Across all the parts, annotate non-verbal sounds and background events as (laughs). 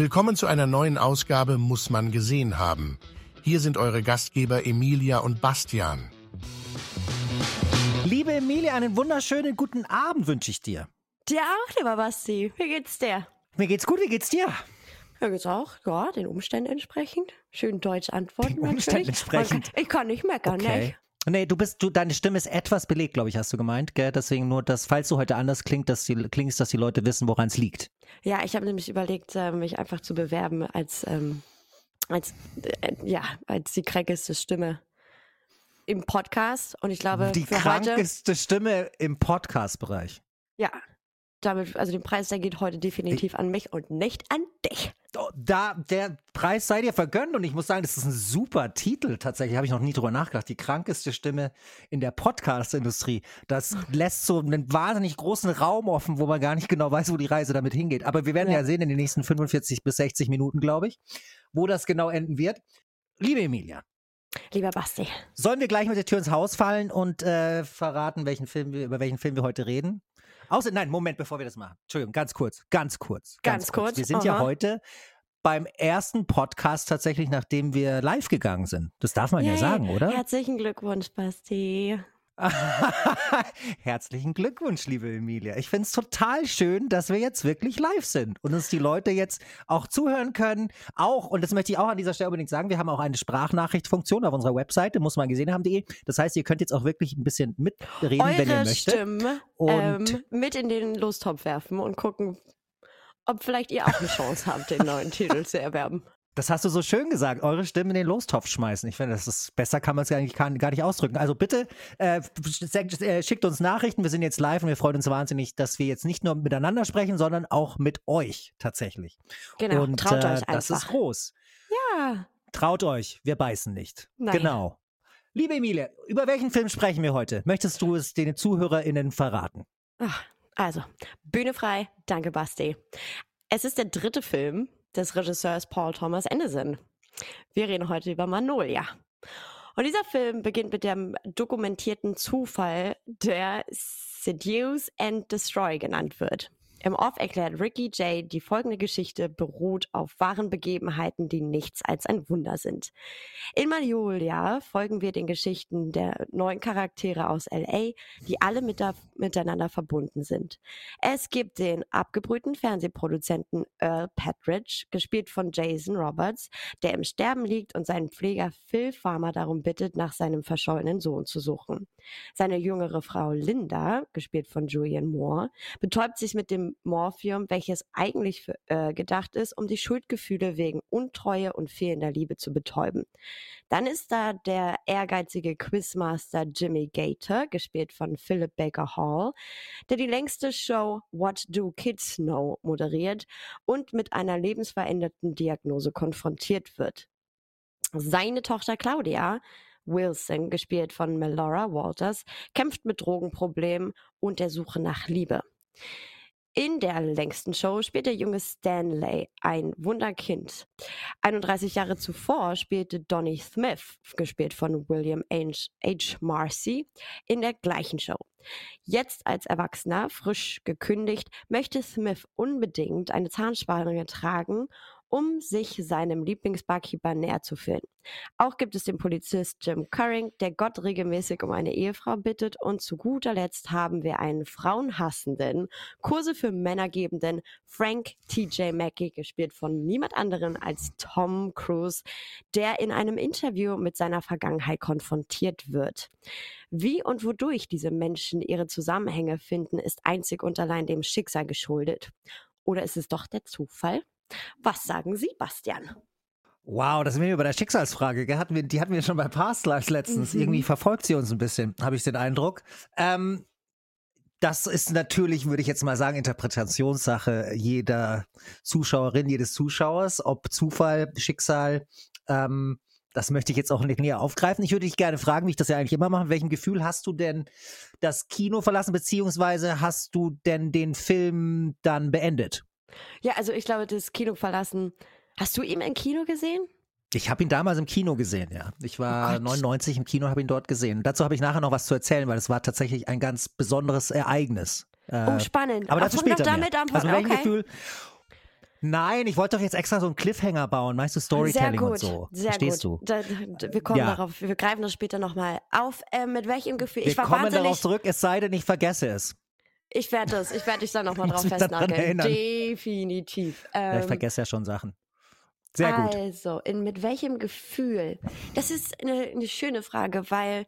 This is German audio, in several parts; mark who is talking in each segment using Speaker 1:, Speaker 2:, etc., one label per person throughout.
Speaker 1: Willkommen zu einer neuen Ausgabe Muss man gesehen haben. Hier sind eure Gastgeber Emilia und Bastian.
Speaker 2: Liebe Emilia, einen wunderschönen guten Abend wünsche ich dir.
Speaker 3: Dir auch, lieber Basti. Wie geht's dir?
Speaker 2: Mir geht's gut, wie geht's dir?
Speaker 3: Mir geht's auch, ja, den Umständen entsprechend. Schön deutsch antworten
Speaker 2: Den Umständen
Speaker 3: natürlich.
Speaker 2: entsprechend.
Speaker 3: Kann- Ich kann nicht meckern, ne?
Speaker 2: Nee, du bist, du, deine Stimme ist etwas belegt, glaube ich, hast du gemeint, gell? Deswegen nur, dass, falls du heute anders klingt, dass die, klingst, dass die Leute wissen, woran es liegt.
Speaker 3: Ja, ich habe nämlich überlegt, äh, mich einfach zu bewerben als, ähm, als, äh, ja, als die krankeste Stimme im Podcast. Und ich glaube,
Speaker 2: die
Speaker 3: für heute,
Speaker 2: krankeste Stimme im Podcast-Bereich.
Speaker 3: ja, damit, also den Preis, der geht heute definitiv an mich und nicht an dich.
Speaker 2: Oh, Da, der Preis sei dir vergönnt und ich muss sagen, das ist ein super Titel. Tatsächlich habe ich noch nie drüber nachgedacht. Die krankeste Stimme in der Podcast-Industrie. Das lässt so einen wahnsinnig großen Raum offen, wo man gar nicht genau weiß, wo die Reise damit hingeht. Aber wir werden ja,
Speaker 3: Ja.
Speaker 2: sehen in den nächsten 45 bis 60 Minuten, glaube ich, wo das genau enden wird. Liebe Emilia,
Speaker 3: Lieber Basti.
Speaker 2: sollen wir gleich mit der Tür ins Haus fallen und äh, verraten, welchen Film wir, über welchen Film wir heute reden? Außer, nein, Moment, bevor wir das machen. Entschuldigung, ganz kurz, ganz kurz.
Speaker 3: Ganz kurz,
Speaker 2: Wir sind ja
Speaker 3: aha.
Speaker 2: heute beim ersten Podcast tatsächlich, nachdem wir live gegangen sind. Das darf man ja
Speaker 3: Yay.
Speaker 2: sagen, oder?
Speaker 3: Herzlichen Glückwunsch, Basti. (laughs)
Speaker 2: Herzlichen Glückwunsch, liebe Emilia. Ich finde es total schön, dass wir jetzt wirklich live sind und uns die Leute jetzt auch zuhören können. Auch, und das möchte ich auch an dieser Stelle unbedingt sagen, wir haben auch eine Sprachnachrichtfunktion auf unserer Webseite, muss man gesehen haben.de. Das heißt, ihr könnt jetzt auch wirklich ein bisschen mitreden, wenn ihr
Speaker 3: Eure
Speaker 2: möchtet.
Speaker 3: Stimme
Speaker 2: Und-
Speaker 3: ähm, mit in den Lostopf werfen und gucken, ob vielleicht ihr auch eine Chance habt, den neuen Titel zu erwerben.
Speaker 2: Das hast du so schön gesagt, eure Stimme in den Lostopf schmeißen. Ich finde, das ist besser kann man es eigentlich gar, gar nicht ausdrücken. Also bitte äh, äh, schickt uns Nachrichten. Wir sind jetzt live und wir freuen uns wahnsinnig, dass wir jetzt nicht nur miteinander sprechen, sondern auch mit euch tatsächlich.
Speaker 3: Genau,
Speaker 2: und
Speaker 3: traut
Speaker 2: äh,
Speaker 3: euch
Speaker 2: das ist
Speaker 3: einfach.
Speaker 2: groß.
Speaker 3: Ja,
Speaker 2: Traut euch, wir beißen nicht.
Speaker 3: Nein.
Speaker 2: Genau. Liebe Emilia, über welchen Film sprechen wir heute? Möchtest du es den ZuhörerInnen verraten?
Speaker 3: Ach, also, Bühne frei, danke Basti. Es ist der dritte Film des Regisseurs Paul Thomas Anderson. Wir reden heute über Magnolia. Und dieser Film beginnt mit dem dokumentierten Zufall, der Seduce and Destroy genannt wird. Im Off erklärt Ricky Jay, die folgende Geschichte beruht auf wahren Begebenheiten, die nichts als ein Wunder sind. In Magnolia folgen wir den Geschichten der neuen Charaktere aus LA, die alle mit miteinander verbunden sind. Es gibt den abgebrühten Fernsehproduzenten Earl Patridge, gespielt von Jason Roberts, der im Sterben liegt und seinen Pfleger Phil Farmer darum bittet, nach seinem verschollenen Sohn zu suchen. Seine jüngere Frau Linda, gespielt von Julianne Moore, betäubt sich mit dem Morphium, welches eigentlich für Earl gedacht ist, um die Schuldgefühle wegen Untreue und fehlender Liebe zu betäuben. Dann ist da der ehrgeizige Quizmaster Jimmy Gator, gespielt von Philip Baker Hall, der die längste Show What Do Kids Know moderiert und mit einer lebensveränderten Diagnose konfrontiert wird. Seine Tochter Claudia Wilson, gespielt von Melora Walters, kämpft mit Drogenproblemen und der Suche nach Liebe. In der längsten Show spielt der junge Stanley ein Wunderkind. 31 Jahre zuvor spielte Donny Smith, gespielt von William H. H. Marcy, in der gleichen Show. Jetzt als Erwachsener, frisch gekündigt, möchte Smith unbedingt eine Zahnspange tragen, um sich seinem Lieblingsbarkeeper näher zu fühlen. Auch gibt es den Polizist Jim Curring, der Gott regelmäßig um eine Ehefrau bittet. Und zu guter Letzt haben wir einen frauenhassenden, Kurse für Männer gebenden Frank T.J. Mackey, gespielt von niemand anderen als Tom Cruise, der in einem Interview mit seiner Vergangenheit konfrontiert wird. Wie und wodurch diese Menschen ihre Zusammenhänge finden, ist einzig und allein dem Schicksal geschuldet. Oder ist es doch der Zufall? Was sagen Sie, Bastian?
Speaker 2: Wow, das sind wir bei der Schicksalsfrage. Gell? Hatten wir, die hatten wir schon bei Past Lives letztens.
Speaker 3: Mhm.
Speaker 2: Irgendwie verfolgt sie uns ein bisschen, habe ich den Eindruck. Ähm, das ist natürlich, würde ich jetzt mal sagen, Interpretationssache jeder Zuschauerin, jedes Zuschauers, ob Zufall, Schicksal. Ähm, das möchte ich jetzt auch nicht näher aufgreifen. Ich würde dich gerne fragen, wie ich das ja eigentlich immer mache. Mit welchem Gefühl hast du denn das Kino verlassen, beziehungsweise hast du denn den Film dann beendet?
Speaker 3: Ja, also ich glaube, das Kino verlassen. Hast du ihn im Kino gesehen?
Speaker 2: Ich habe ihn damals im Kino gesehen, ja. Ich war
Speaker 3: Oh Gott.
Speaker 2: 99 im Kino, habe ihn dort gesehen. Dazu habe ich nachher noch was zu erzählen, weil es war tatsächlich ein ganz besonderes Ereignis. Äh,
Speaker 3: oh, spannend.
Speaker 2: aber dazu
Speaker 3: doch
Speaker 2: später
Speaker 3: damit
Speaker 2: mehr.
Speaker 3: an.
Speaker 2: Also mit
Speaker 3: okay.
Speaker 2: Gefühl? Nein, ich wollte doch jetzt extra so einen Cliffhanger bauen, meinst du Storytelling
Speaker 3: sehr gut,
Speaker 2: und so.
Speaker 3: Sehr
Speaker 2: Verstehst
Speaker 3: gut.
Speaker 2: du?
Speaker 3: Da, da, wir kommen
Speaker 2: Ja.
Speaker 3: darauf, wir greifen das später nochmal auf. Äh, mit welchem Gefühl?
Speaker 2: Wir
Speaker 3: ich war
Speaker 2: kommen darauf zurück, es sei denn, ich vergesse es.
Speaker 3: Ich werde das, ich werde dich da nochmal (laughs) drauf festnageln. Definitiv.
Speaker 2: Ja, ich
Speaker 3: Ähm,
Speaker 2: vergesse ja schon Sachen. Sehr gut.
Speaker 3: Also, in, mit welchem Gefühl? Das ist eine, eine schöne Frage, weil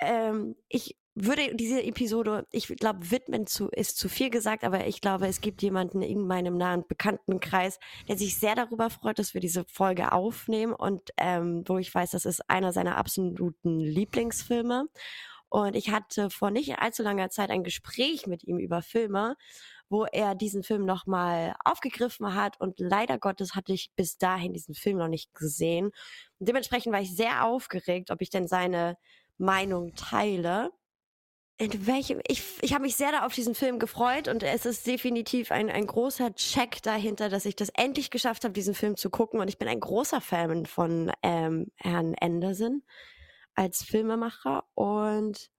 Speaker 3: ähm, ich würde diese Episode, ich glaube, widmen zu, ist zu viel gesagt, aber ich glaube, es gibt jemanden in meinem nahen Bekanntenkreis, der sich sehr darüber freut, dass wir diese Folge aufnehmen und ähm, wo ich weiß, das ist einer seiner absoluten Lieblingsfilme. Und ich hatte vor nicht allzu langer Zeit ein Gespräch mit ihm über Filme, wo er diesen Film nochmal aufgegriffen hat und leider Gottes hatte ich bis dahin diesen Film noch nicht gesehen. Und dementsprechend war ich sehr aufgeregt, ob ich denn seine Meinung teile. In welchem, ich, ich habe mich sehr auf diesen Film gefreut und es ist definitiv ein, ein großer Check dahinter, dass ich das endlich geschafft habe, diesen Film zu gucken. Und ich bin ein großer Fan von ähm, Herrn Anderson als Filmemacher und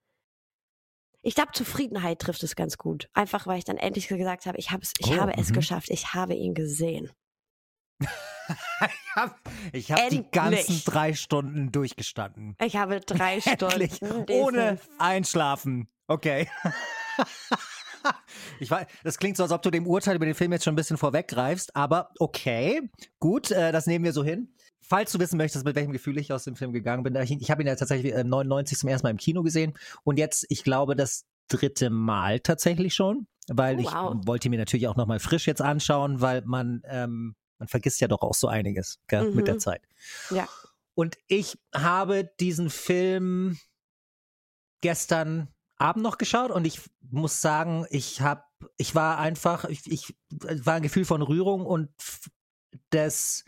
Speaker 3: ich glaube, Zufriedenheit trifft es ganz gut. Einfach, weil ich dann endlich gesagt habe, ich, hab's, ich
Speaker 2: Oh,
Speaker 3: habe es
Speaker 2: mhm.
Speaker 3: geschafft, ich habe ihn gesehen. (laughs)
Speaker 2: ich habe hab die ganzen drei Stunden durchgestanden.
Speaker 3: Ich habe (laughs) drei
Speaker 2: Endlich.
Speaker 3: Stunden.
Speaker 2: Ohne Einschlafen. Okay. (laughs) Ich weiß, das klingt so, als ob du dem Urteil über den Film jetzt schon ein bisschen vorweggreifst, aber okay, gut, äh, das nehmen wir so hin. Falls du wissen möchtest, mit welchem Gefühl ich aus dem Film gegangen bin, ich, ich habe ihn ja tatsächlich äh, 99 zum ersten Mal im Kino gesehen und jetzt, ich glaube, das dritte Mal tatsächlich schon, weil
Speaker 3: Oh,
Speaker 2: ich
Speaker 3: wow.
Speaker 2: wollte mir natürlich auch nochmal frisch jetzt anschauen, weil man, ähm, man vergisst ja doch auch so einiges gell, mit der
Speaker 3: Mhm.
Speaker 2: Zeit.
Speaker 3: Ja.
Speaker 2: Und ich habe diesen Film gestern Abend noch geschaut und ich muss sagen, ich habe, ich war einfach, ich, ich war ein Gefühl von Rührung und des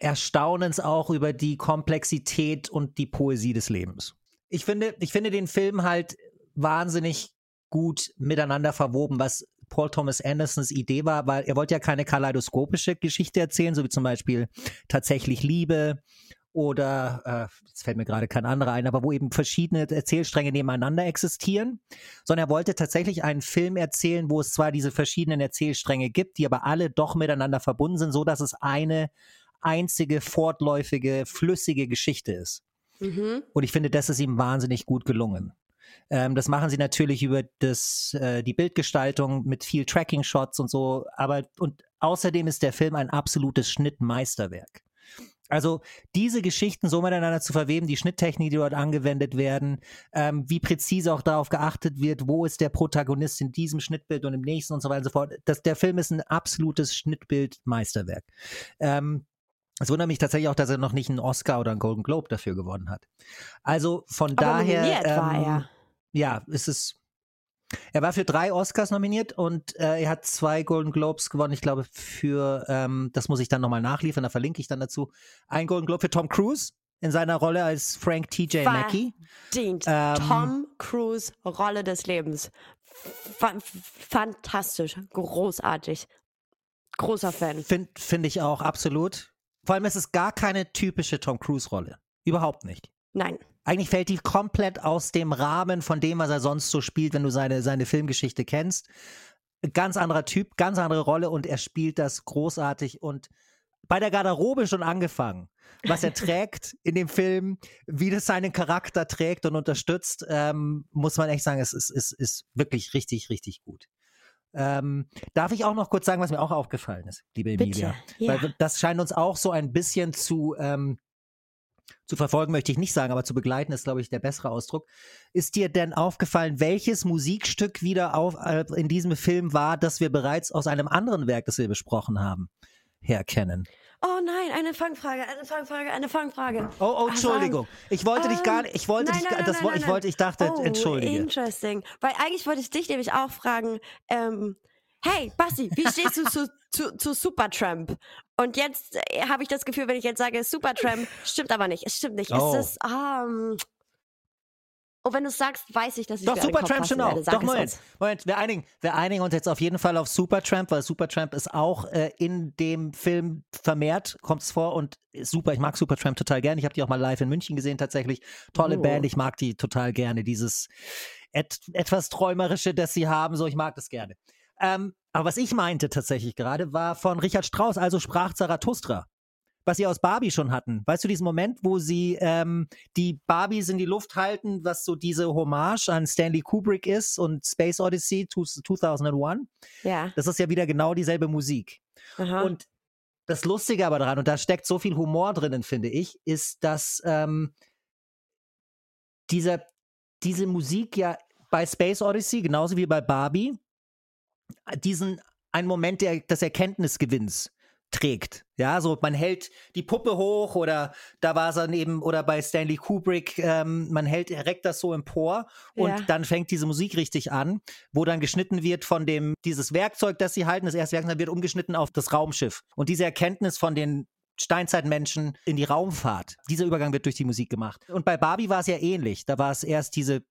Speaker 2: Erstaunens auch über die Komplexität und die Poesie des Lebens. Ich finde, ich finde den Film halt wahnsinnig gut miteinander verwoben, was Paul Thomas Andersons Idee war, weil er wollte ja keine kaleidoskopische Geschichte erzählen, so wie zum Beispiel tatsächlich Liebe oder äh, jetzt fällt mir gerade kein anderer ein, aber wo eben verschiedene Erzählstränge nebeneinander existieren, sondern er wollte tatsächlich einen Film erzählen, wo es zwar diese verschiedenen Erzählstränge gibt, die aber alle doch miteinander verbunden sind, so dass es eine einzige fortläufige, flüssige Geschichte ist.
Speaker 3: Mhm.
Speaker 2: Und ich finde, das ist ihm wahnsinnig gut gelungen. Ähm, das machen sie natürlich über das, äh, die Bildgestaltung mit viel Tracking-Shots und so, aber und außerdem ist der Film ein absolutes Schnittmeisterwerk. Also diese Geschichten so miteinander zu verweben, die Schnitttechnik, die dort angewendet werden, ähm, wie präzise auch darauf geachtet wird, wo ist der Protagonist in diesem Schnittbild und im nächsten und so weiter und so fort. Das, der Film ist ein absolutes Schnittbild-Meisterwerk. Ähm, es wundert mich tatsächlich auch, dass er noch nicht einen Oscar oder einen Golden Globe dafür gewonnen hat. Also von
Speaker 3: Aber
Speaker 2: daher.
Speaker 3: nominiert war
Speaker 2: ähm,
Speaker 3: er.
Speaker 2: Ja, es ist. Er war für drei Oscars nominiert und äh, er hat zwei Golden Globes gewonnen. Ich glaube, für, ähm, das muss ich dann nochmal nachliefern, da verlinke ich dann dazu. Ein Golden Globe für Tom Cruise in seiner Rolle als Frank T.J. Mackey.
Speaker 3: Dient.
Speaker 2: Ähm,
Speaker 3: Tom Cruise Rolle des Lebens. Fa fantastisch, großartig. Großer Fan.
Speaker 2: Finde find ich auch absolut. Vor allem ist es gar keine typische Tom Cruise-Rolle. Überhaupt nicht.
Speaker 3: Nein.
Speaker 2: Eigentlich fällt die komplett aus dem Rahmen von dem, was er sonst so spielt, wenn du seine, seine Filmgeschichte kennst. Ganz anderer Typ, ganz andere Rolle und er spielt das großartig und bei der Garderobe schon angefangen, was er (laughs) trägt in dem Film, wie das seinen Charakter trägt und unterstützt, ähm, muss man echt sagen, es ist, ist, ist wirklich richtig, richtig gut. Ähm, darf ich auch noch kurz sagen, was mir auch aufgefallen ist, liebe Emilia?
Speaker 3: Bitte. Ja.
Speaker 2: Weil das scheint uns auch so ein bisschen zu, ähm, zu verfolgen, möchte ich nicht sagen, aber zu begleiten ist, glaube ich, der bessere Ausdruck. Ist dir denn aufgefallen, welches Musikstück wieder auf, äh, in diesem Film war, das wir bereits aus einem anderen Werk, das wir besprochen haben, herkennen?
Speaker 3: Oh nein, eine Fangfrage, eine Fangfrage, eine Fangfrage.
Speaker 2: Oh, oh, Entschuldigung. Ich wollte dich gar nicht, ich wollte
Speaker 3: nein,
Speaker 2: dich,
Speaker 3: nein,
Speaker 2: das,
Speaker 3: nein, nein,
Speaker 2: ich wollte, ich dachte,
Speaker 3: Oh,
Speaker 2: entschuldige.
Speaker 3: interesting. Weil eigentlich wollte ich dich nämlich auch fragen, ähm, hey, Basti, wie stehst du zu, zu, zu Supertramp? Und jetzt äh, habe ich das Gefühl, wenn ich jetzt sage Supertramp, stimmt aber nicht. Es stimmt nicht.
Speaker 2: Oh.
Speaker 3: Es ist, ähm, oh, wenn du es sagst, weiß ich, dass ich
Speaker 2: Doch, Supertramp stimmt auch. Doch, Moment. Moment, wir einigen, wir einigen uns jetzt auf jeden Fall auf Supertramp, weil Supertramp ist auch äh, in dem Film vermehrt, kommt es vor und ist super. Ich mag Supertramp total gerne. Ich habe die auch mal live in München gesehen, tatsächlich. Tolle
Speaker 3: Oh.
Speaker 2: Band, ich mag die total gerne. Dieses et etwas Träumerische, das sie haben, so, ich mag das gerne. Ähm, aber was ich meinte tatsächlich gerade, war von Richard Strauss, also sprach Zarathustra was sie aus Barbie schon hatten. Weißt du, diesen Moment, wo sie ähm, die Barbies in die Luft halten, was so diese Hommage an Stanley Kubrick ist und Space Odyssey 2001?
Speaker 3: Ja.
Speaker 2: Das ist ja wieder genau dieselbe Musik.
Speaker 3: Aha.
Speaker 2: Und das Lustige aber daran, und da steckt so viel Humor drinnen, finde ich, ist, dass ähm, diese, diese Musik ja bei Space Odyssey, genauso wie bei Barbie, diesen einen Moment der, des Erkenntnisgewinns trägt. Ja, so man hält die Puppe hoch oder da war es dann eben, oder bei Stanley Kubrick, ähm, man hält, reckt das so empor und
Speaker 3: Ja.
Speaker 2: dann fängt diese Musik richtig an, wo dann geschnitten wird von dem, dieses Werkzeug, das sie halten, das erste Werkzeug, wird umgeschnitten auf das Raumschiff. Und diese Erkenntnis von den Steinzeitmenschen in die Raumfahrt. Dieser Übergang wird durch die Musik gemacht. Und bei Barbie war es ja ähnlich. Da war es erst diese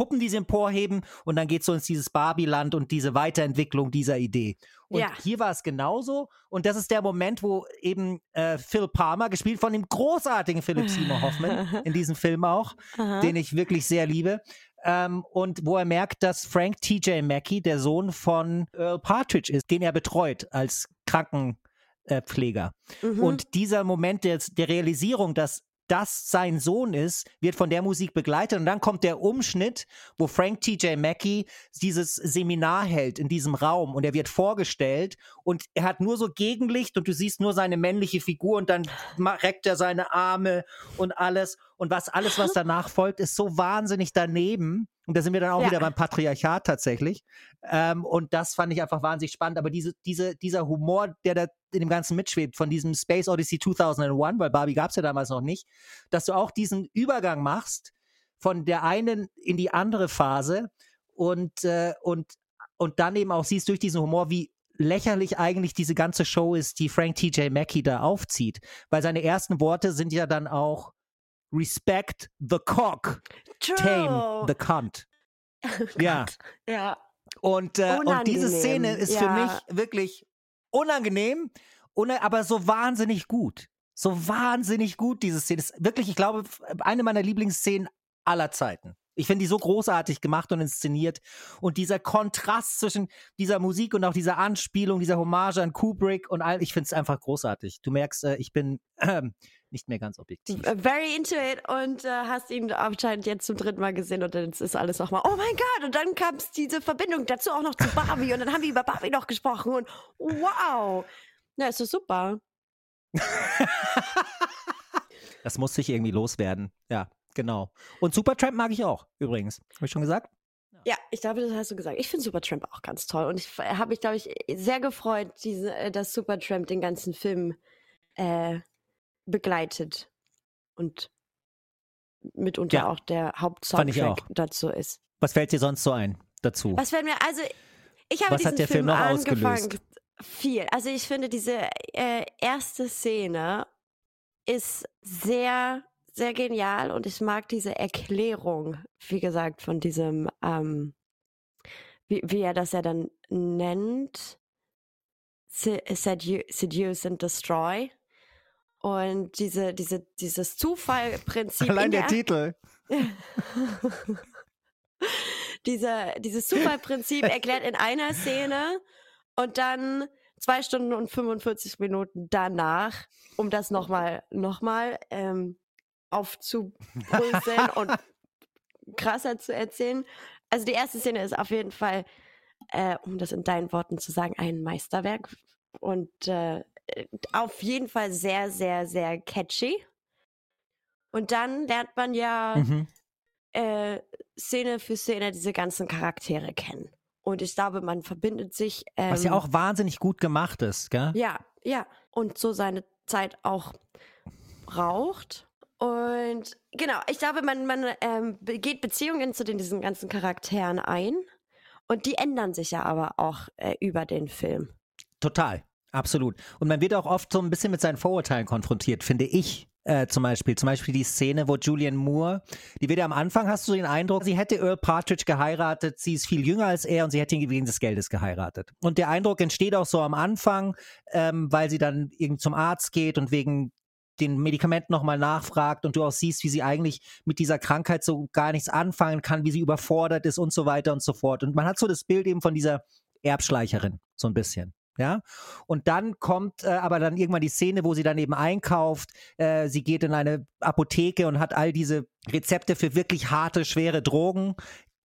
Speaker 2: Puppen, die sie emporheben und dann geht es so ins dieses Barbie-Land und diese Weiterentwicklung dieser Idee. Und
Speaker 3: Ja.
Speaker 2: hier war es genauso. Und das ist der Moment, wo eben äh, Phil Palmer, gespielt von dem großartigen Philip Seymour Hoffman, (laughs) in diesem Film auch,
Speaker 3: Aha.
Speaker 2: den ich wirklich sehr liebe. Ähm, und wo er merkt, dass Frank T.J. Mackey der Sohn von Earl Partridge ist, den er betreut als Krankenpfleger.
Speaker 3: Mhm.
Speaker 2: Und dieser Moment der, der Realisierung, dass das sein Sohn ist, wird von der Musik begleitet. Und dann kommt der Umschnitt, wo Frank T.J. Mackey dieses Seminar hält in diesem Raum und er wird vorgestellt und er hat nur so Gegenlicht und du siehst nur seine männliche Figur und dann reckt er seine Arme und alles. Und was alles, was danach folgt, ist so wahnsinnig daneben. Und da sind wir dann auch
Speaker 3: Ja.
Speaker 2: wieder beim Patriarchat tatsächlich. Ähm, und das fand ich einfach wahnsinnig spannend. Aber diese, diese, dieser Humor, der da in dem Ganzen mitschwebt, von diesem Space Odyssey 2001, weil Barbie gab es ja damals noch nicht, dass du auch diesen Übergang machst von der einen in die andere Phase und, äh, und, und dann eben auch siehst durch diesen Humor, wie lächerlich eigentlich diese ganze Show ist, die Frank T.J. Mackey da aufzieht. Weil seine ersten Worte sind ja dann auch Respect the cock, tame the cunt. (laughs) Ja.
Speaker 3: Ja.
Speaker 2: Und, äh, und diese Szene ist für
Speaker 3: ja.
Speaker 2: mich wirklich unangenehm, una- aber so wahnsinnig gut. So wahnsinnig gut, diese Szene. Ist wirklich, ich glaube, eine meiner Lieblingsszenen aller Zeiten. Ich finde die so großartig gemacht und inszeniert. Und dieser Kontrast zwischen dieser Musik und auch dieser Anspielung, dieser Hommage an Kubrick und all, ich finde es einfach großartig. Du merkst, äh, ich bin (clears throat) ähm, nicht mehr ganz objektiv.
Speaker 3: Very into it und äh, hast ihn anscheinend jetzt zum dritten Mal gesehen und dann ist alles nochmal, oh mein Gott, und dann kam es diese Verbindung dazu auch noch zu Barbie und dann haben wir über Barbie noch gesprochen und wow. Ja, ist doch super. (laughs)
Speaker 2: Das muss sich irgendwie loswerden. Ja, genau. Und Supertramp mag ich auch, übrigens. Habe ich schon gesagt?
Speaker 3: Ja, ich glaube, das hast du gesagt. Ich finde Supertramp auch ganz toll und ich habe mich, glaube ich, sehr gefreut, diese, äh, dass Supertramp den ganzen Film äh, begleitet und mitunter
Speaker 2: Ja,
Speaker 3: auch der Hauptsoundtrack dazu ist.
Speaker 2: Was fällt dir sonst so ein dazu?
Speaker 3: Was werden wir, also ich habe
Speaker 2: Was
Speaker 3: diesen
Speaker 2: hat der Film noch
Speaker 3: angefangen,
Speaker 2: ausgelöst?
Speaker 3: Viel. Also ich finde, diese äh, erste Szene ist sehr, sehr genial und ich mag diese Erklärung, wie gesagt, von diesem, ähm, wie, wie er das ja dann nennt, Se- sedu Seduce and Destroy. Und diese, diese, dieses Zufallprinzip. in
Speaker 2: Allein der Titel. (laughs)
Speaker 3: Diese, dieses Zufallprinzip erklärt in einer Szene und dann zwei Stunden und 45 Minuten danach, um das nochmal noch mal, ähm, aufzubröseln und (laughs) krasser zu erzählen. Also die erste Szene ist auf jeden Fall, äh, um das in deinen Worten zu sagen, ein Meisterwerk und äh, auf jeden Fall sehr, sehr, sehr catchy. Und dann lernt man ja
Speaker 2: Mhm.
Speaker 3: äh, Szene für Szene diese ganzen Charaktere kennen. Und ich glaube, man verbindet sich. Ähm,
Speaker 2: Was ja auch wahnsinnig gut gemacht ist, gell?
Speaker 3: Ja, ja. Und so seine Zeit auch braucht. Und genau, ich glaube, man, man ähm, geht Beziehungen zu den, diesen ganzen Charakteren ein. Und die ändern sich ja aber auch äh, über den Film.
Speaker 2: Total. Absolut. Und man wird auch oft so ein bisschen mit seinen Vorurteilen konfrontiert, finde ich. Äh, zum Beispiel, zum Beispiel die Szene, wo Julian Moore, die wird ja am Anfang, hast du den Eindruck, sie hätte Earl Partridge geheiratet, sie ist viel jünger als er und sie hätte ihn wegen des Geldes geheiratet. Und der Eindruck entsteht auch so am Anfang, ähm, weil sie dann irgend zum Arzt geht und wegen den Medikamenten nochmal nachfragt und du auch siehst, wie sie eigentlich mit dieser Krankheit so gar nichts anfangen kann, wie sie überfordert ist und so weiter und so fort. Und man hat so das Bild eben von dieser Erbschleicherin, so ein bisschen. Ja, und dann kommt äh, aber dann irgendwann die Szene, wo sie dann eben einkauft. Äh, sie geht in eine Apotheke und hat all diese Rezepte für wirklich harte, schwere Drogen,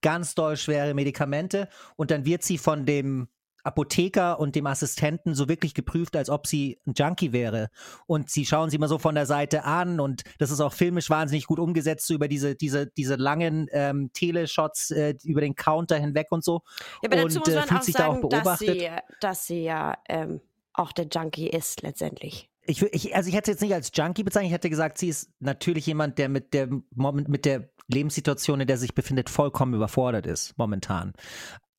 Speaker 2: ganz doll schwere Medikamente. Und dann wird sie von dem Apotheker und dem Assistenten so wirklich geprüft, als ob sie ein Junkie wäre. Und sie schauen sie mal so von der Seite an und das ist auch filmisch wahnsinnig gut umgesetzt, so über diese, diese, diese langen ähm, Teleshots äh, über den Counter hinweg und so.
Speaker 3: Ja, aber dazu
Speaker 2: und
Speaker 3: muss
Speaker 2: äh,
Speaker 3: man
Speaker 2: fühlt
Speaker 3: auch
Speaker 2: sich da auch
Speaker 3: sagen, dass
Speaker 2: beobachtet.
Speaker 3: sie, dass sie ja ähm, auch der Junkie ist letztendlich.
Speaker 2: Ich, ich, also ich hätte jetzt nicht als Junkie bezeichnet, ich hätte gesagt, sie ist natürlich jemand, der mit der mit der Lebenssituation, in der sie sich befindet, vollkommen überfordert ist, momentan.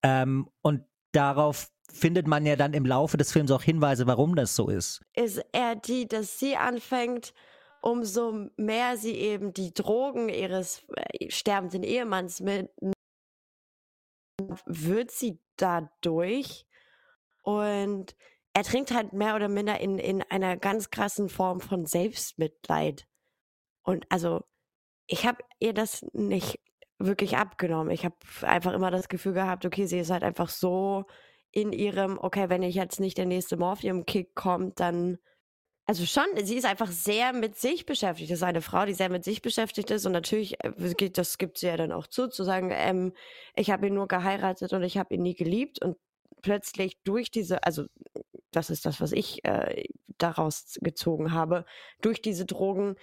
Speaker 2: Ähm, und darauf findet man ja dann im Laufe des Films auch Hinweise, warum das so ist.
Speaker 3: Ist er die, dass sie anfängt, umso mehr sie eben die Drogen ihres äh, sterbenden Ehemanns mit wird sie dadurch und er trinkt halt mehr oder minder in, in einer ganz krassen Form von Selbstmitleid. Und also, ich habe ihr das nicht wirklich abgenommen. Ich habe einfach immer das Gefühl gehabt, okay, sie ist halt einfach so in ihrem, okay, wenn ich jetzt nicht der nächste Morphium-Kick kommt, dann. Also schon, sie ist einfach sehr mit sich beschäftigt. Das ist eine Frau, die sehr mit sich beschäftigt ist. Und natürlich, äh, das gibt sie ja dann auch zu, zu sagen, ähm, ich habe ihn nur geheiratet und ich habe ihn nie geliebt. Und plötzlich durch diese, also das ist das, was ich äh, daraus gezogen habe, durch diese Drogen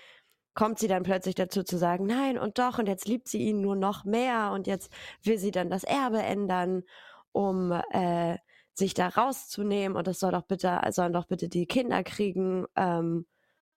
Speaker 3: kommt sie dann plötzlich dazu zu sagen, nein und doch, und jetzt liebt sie ihn nur noch mehr und jetzt will sie dann das Erbe ändern, um äh, sich da rauszunehmen und das soll doch bitte, sollen doch bitte die Kinder kriegen. Ähm,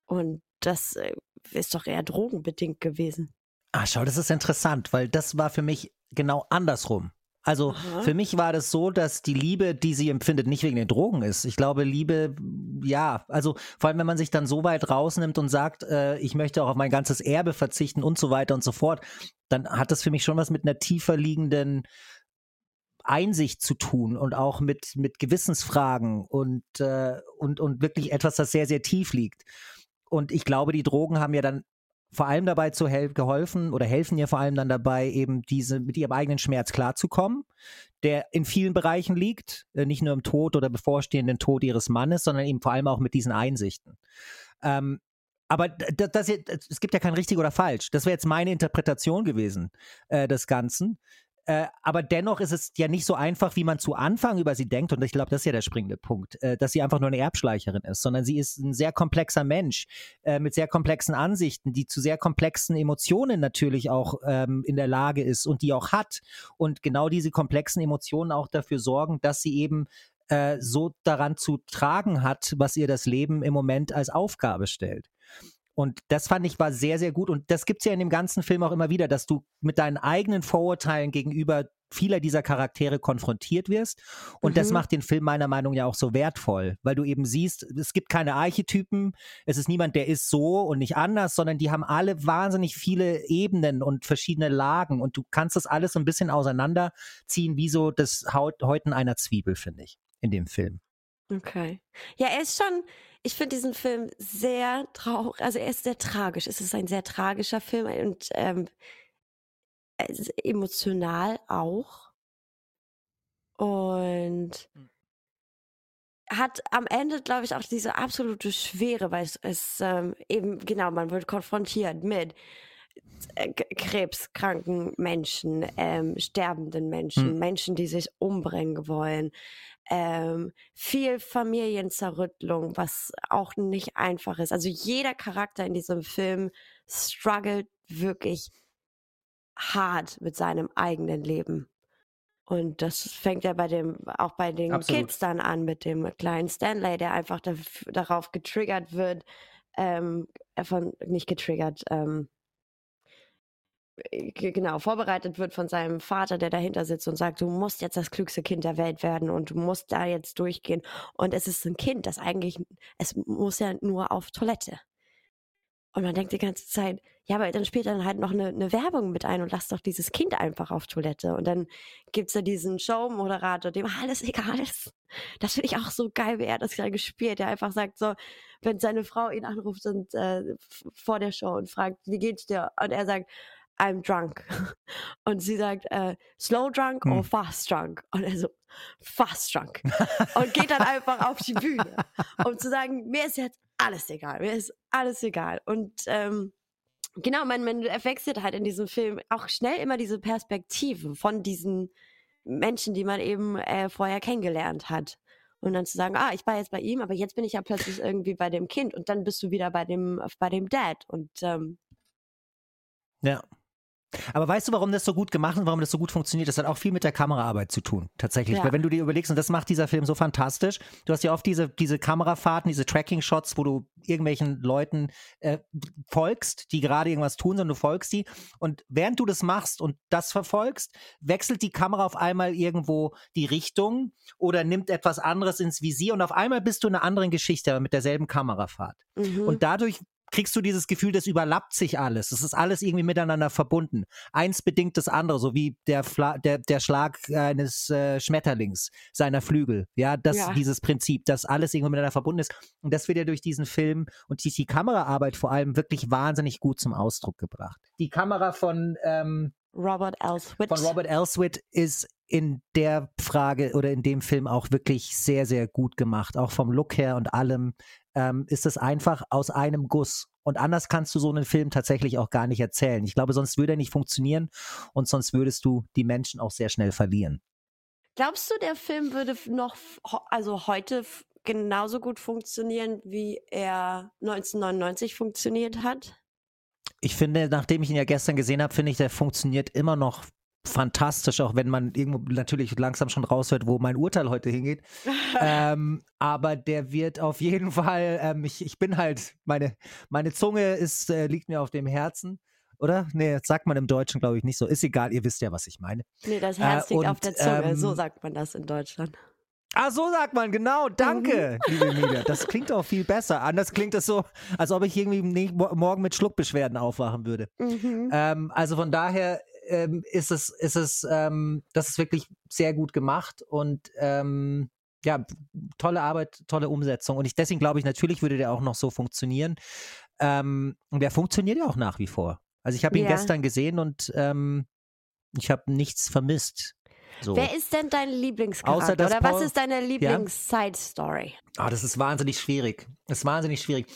Speaker 3: und das äh, ist doch eher drogenbedingt gewesen.
Speaker 2: Ah, schau, das ist interessant, weil das war für mich genau andersrum. Also
Speaker 3: Aha.
Speaker 2: für mich war das so, dass die Liebe, die sie empfindet, nicht wegen den Drogen ist. Ich glaube, Liebe, ja, also vor allem, wenn man sich dann so weit rausnimmt und sagt, äh, ich möchte auch auf mein ganzes Erbe verzichten und so weiter und so fort, dann hat das für mich schon was mit einer tiefer liegenden Einsicht zu tun und auch mit, mit Gewissensfragen und, äh, und, und wirklich etwas, das sehr, sehr tief liegt. Und ich glaube, die Drogen haben ja dann vor allem dabei zu geholfen oder helfen ihr vor allem dann dabei, eben diese mit ihrem eigenen Schmerz klarzukommen, der in vielen Bereichen liegt, äh, nicht nur im Tod oder bevorstehenden Tod ihres Mannes, sondern eben vor allem auch mit diesen Einsichten. Ähm, aber das, hier- es gibt ja kein richtig oder falsch. Das wäre jetzt meine Interpretation gewesen äh, des Ganzen. Äh, aber dennoch ist es ja nicht so einfach, wie man zu Anfang über sie denkt. Und ich glaube, das ist ja der springende Punkt, äh, dass sie einfach nur eine Erbschleicherin ist, sondern sie ist ein sehr komplexer Mensch äh, mit sehr komplexen Ansichten, die zu sehr komplexen Emotionen natürlich auch ähm, in der Lage ist und die auch hat. Und genau diese komplexen Emotionen auch dafür sorgen, dass sie eben äh, so daran zu tragen hat, was ihr das Leben im Moment als Aufgabe stellt. Und das fand ich war sehr, sehr gut. Und das gibt's ja in dem ganzen Film auch immer wieder, dass du mit deinen eigenen Vorurteilen gegenüber vieler dieser Charaktere konfrontiert wirst. Und das
Speaker 3: Mhm.
Speaker 2: macht den Film meiner Meinung nach ja auch so wertvoll, weil du eben siehst, es gibt keine Archetypen, es ist niemand, der ist so und nicht anders, sondern die haben alle wahnsinnig viele Ebenen und verschiedene Lagen und du kannst das alles so ein bisschen auseinanderziehen, wie so das Haut, Häuten einer Zwiebel, finde ich, in dem Film.
Speaker 3: Okay. Ja, er ist schon, ich finde diesen Film sehr traurig, also er ist sehr tragisch. Es ist ein sehr tragischer Film und ähm, emotional auch. Und
Speaker 2: Hm.
Speaker 3: hat am Ende, glaube ich, auch diese absolute Schwere, weil es, es ähm, eben, genau, man wird konfrontiert mit äh, krebskranken Menschen, ähm, sterbenden Menschen,
Speaker 2: Hm.
Speaker 3: Menschen, die sich umbringen wollen, ähm, viel Familienzerrüttlung, was auch nicht einfach ist. Also jeder Charakter in diesem Film struggelt wirklich hart mit seinem eigenen Leben. Und das fängt ja bei dem, auch bei den
Speaker 2: Absolut.
Speaker 3: Kids dann an, mit dem kleinen Stanley, der einfach darauf getriggert wird, ähm, äh, von, nicht getriggert, ähm, genau, vorbereitet wird von seinem Vater, der dahinter sitzt und sagt, du musst jetzt das klügste Kind der Welt werden und du musst da jetzt durchgehen. Und es ist ein Kind, das eigentlich, es muss ja nur auf Toilette. Und man denkt die ganze Zeit, ja, aber dann spielt dann halt noch eine, eine Werbung mit ein und lasst doch dieses Kind einfach auf Toilette. Und dann gibt's ja diesen Showmoderator, dem alles egal ist. Das finde ich auch so geil, wie er das gerade gespielt. Der einfach sagt so, wenn seine Frau ihn anruft und äh, vor der Show und fragt, wie geht's dir? Und er sagt, I'm drunk. (laughs) Und sie sagt, äh, slow drunk hm. or fast drunk? Und er so, fast drunk. (laughs) und geht dann einfach auf die Bühne, um zu sagen, mir ist jetzt alles egal, mir ist alles egal. Und ähm, genau, man, man wechselt halt in diesem Film auch schnell immer diese Perspektive von diesen Menschen, die man eben äh, vorher kennengelernt hat. Und dann zu sagen, ah, ich war jetzt bei ihm, aber jetzt bin ich ja plötzlich irgendwie bei dem Kind und dann bist du wieder bei dem, bei dem Dad. Und ähm,
Speaker 2: ja. Aber weißt du, warum das so gut gemacht ist, warum das so gut funktioniert? Das hat auch viel mit der Kameraarbeit zu tun, tatsächlich. Ja. Weil wenn du dir überlegst, und das macht dieser Film so fantastisch, du hast ja oft diese, diese Kamerafahrten, diese Tracking-Shots, wo du irgendwelchen Leuten äh, folgst, die gerade irgendwas tun, sondern du folgst die. Und während du das machst und das verfolgst, wechselt die Kamera auf einmal irgendwo die Richtung oder nimmt etwas anderes ins Visier und auf einmal bist du in einer anderen Geschichte mit derselben Kamerafahrt. Mhm. Und dadurch kriegst du dieses Gefühl, das überlappt sich alles. Es ist alles irgendwie miteinander verbunden. Eins bedingt das andere, so wie der, Fla der, der Schlag eines äh, Schmetterlings, seiner Flügel. Ja, das, ja. dieses Prinzip, dass alles irgendwie miteinander verbunden ist. Und das wird ja durch diesen Film und die, die Kameraarbeit vor allem wirklich wahnsinnig gut zum Ausdruck gebracht. Die Kamera von ähm,
Speaker 3: Robert Elswit.
Speaker 2: Von Robert Elswit ist in der Frage oder in dem Film auch wirklich sehr, sehr gut gemacht. Auch vom Look her und allem ähm, ist es einfach aus einem Guss. Und anders kannst du so einen Film tatsächlich auch gar nicht erzählen. Ich glaube, sonst würde er nicht funktionieren und sonst würdest du die Menschen auch sehr schnell verlieren.
Speaker 3: Glaubst du, der Film würde noch, also heute genauso gut funktionieren, wie er 1999 funktioniert hat?
Speaker 2: Ich finde, nachdem ich ihn ja gestern gesehen habe, finde ich, der funktioniert immer noch fantastisch, auch wenn man irgendwo natürlich langsam schon raushört, wo mein Urteil heute hingeht. (laughs) ähm, aber der wird auf jeden Fall, ähm, ich, ich bin halt, meine, meine Zunge ist, äh, liegt mir auf dem Herzen. Oder? Nee, das sagt man im Deutschen, glaube ich, nicht so. Ist egal, ihr wisst ja, was ich meine.
Speaker 3: Nee, das Herz äh, liegt und, auf der Zunge. Ähm, so sagt man das in Deutschland.
Speaker 2: Ah, so sagt man, genau. Danke, mhm. liebe Emilia. Das klingt auch viel besser. Anders klingt es so, als ob ich irgendwie morgen mit Schluckbeschwerden aufwachen würde. Mhm. Ähm, also von daher ähm, ist es, ist es, ähm, das ist wirklich sehr gut gemacht und ähm, ja, tolle Arbeit, tolle Umsetzung. Und ich, deswegen glaube ich, natürlich würde der auch noch so funktionieren. Ähm, und der funktioniert ja auch nach wie vor. Also ich habe ihn ja. gestern gesehen und ähm, ich habe nichts vermisst. So.
Speaker 3: Wer ist denn dein Lieblingscharakter? Oder Paul, was ist deine Lieblings-Side-Story?
Speaker 2: Ja? Oh, das ist wahnsinnig schwierig. Das ist wahnsinnig schwierig.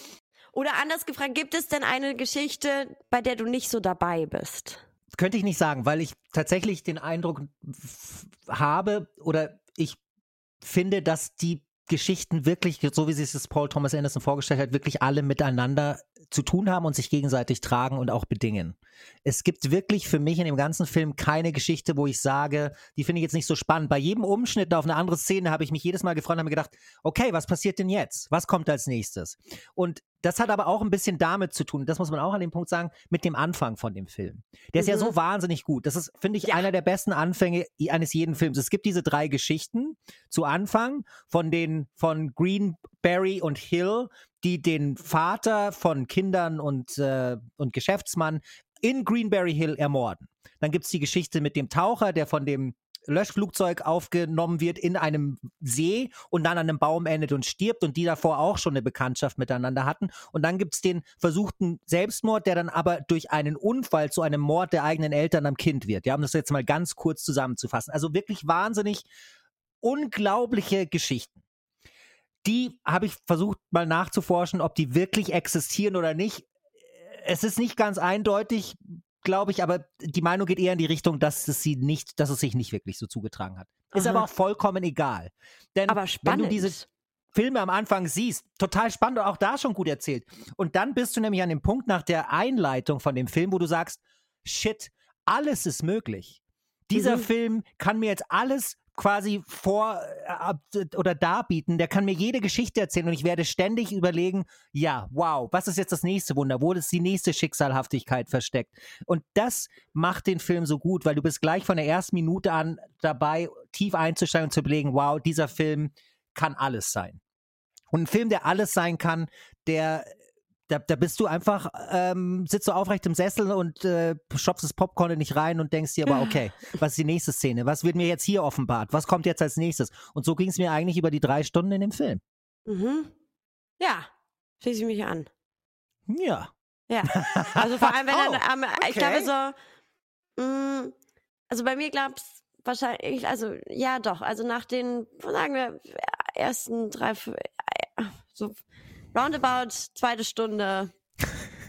Speaker 3: Oder anders gefragt, gibt es denn eine Geschichte, bei der du nicht so dabei bist?
Speaker 2: Könnte ich nicht sagen, weil ich tatsächlich den Eindruck habe oder ich finde, dass die Geschichten wirklich, so wie sich das Paul Thomas Anderson vorgestellt hat, wirklich alle miteinander zu tun haben und sich gegenseitig tragen und auch bedingen. Es gibt wirklich für mich in dem ganzen Film keine Geschichte, wo ich sage, die finde ich jetzt nicht so spannend. Bei jedem Umschnitt auf eine andere Szene habe ich mich jedes Mal gefreut und habe mir gedacht, okay, was passiert denn jetzt? Was kommt als nächstes? Und das hat aber auch ein bisschen damit zu tun, das muss man auch an dem Punkt sagen, mit dem Anfang von dem Film. Der ist mhm. ja so mhm. wahnsinnig gut. Das ist, finde ich, ja. einer der besten Anfänge eines jeden Films. Es gibt diese drei Geschichten zu Anfang von den, von Greenberry und Hill, die den Vater von Kindern und, äh, und Geschäftsmann in Greenberry Hill ermorden. Dann gibt es die Geschichte mit dem Taucher, der von dem Löschflugzeug aufgenommen wird in einem See und dann an einem Baum endet und stirbt und die davor auch schon eine Bekanntschaft miteinander hatten. Und dann gibt es den versuchten Selbstmord, der dann aber durch einen Unfall zu einem Mord der eigenen Eltern am Kind wird. Ja, um das jetzt mal ganz kurz zusammenzufassen. Also wirklich wahnsinnig unglaubliche Geschichten. Die habe ich versucht mal nachzuforschen, ob die wirklich existieren oder nicht. Es ist nicht ganz eindeutig glaube ich, aber die Meinung geht eher in die Richtung, dass es sie nicht, dass es sich nicht wirklich so zugetragen hat. Ist Aha. aber auch vollkommen egal. Denn
Speaker 3: aber
Speaker 2: wenn du diese Filme am Anfang siehst, total spannend und auch da schon gut erzählt. Und dann bist du nämlich an dem Punkt nach der Einleitung von dem Film, wo du sagst, shit, alles ist möglich. Dieser mhm. Film kann mir jetzt alles quasi vor äh, oder darbieten, der kann mir jede Geschichte erzählen und ich werde ständig überlegen, ja, wow, was ist jetzt das nächste Wunder? Wo ist die nächste Schicksalhaftigkeit versteckt? Und das macht den Film so gut, weil du bist gleich von der ersten Minute an dabei, tief einzusteigen und zu überlegen, wow, dieser Film kann alles sein. Und ein Film, der alles sein kann, der da, da bist du einfach, ähm, sitzt du aufrecht im Sessel und äh, schopfst das Popcorn nicht rein und denkst dir aber, (laughs) okay, was ist die nächste Szene? Was wird mir jetzt hier offenbart? Was kommt jetzt als nächstes? Und so ging es mir eigentlich über die drei Stunden in dem Film.
Speaker 3: Mhm. Ja, schließe ich mich an.
Speaker 2: Ja.
Speaker 3: Ja. Also vor allem, wenn (laughs) oh, dann, ähm, okay. ich glaube so, Mm, Also bei mir gab es wahrscheinlich, also ja doch, also nach den, sagen wir, ersten drei, äh, so roundabout zweite Stunde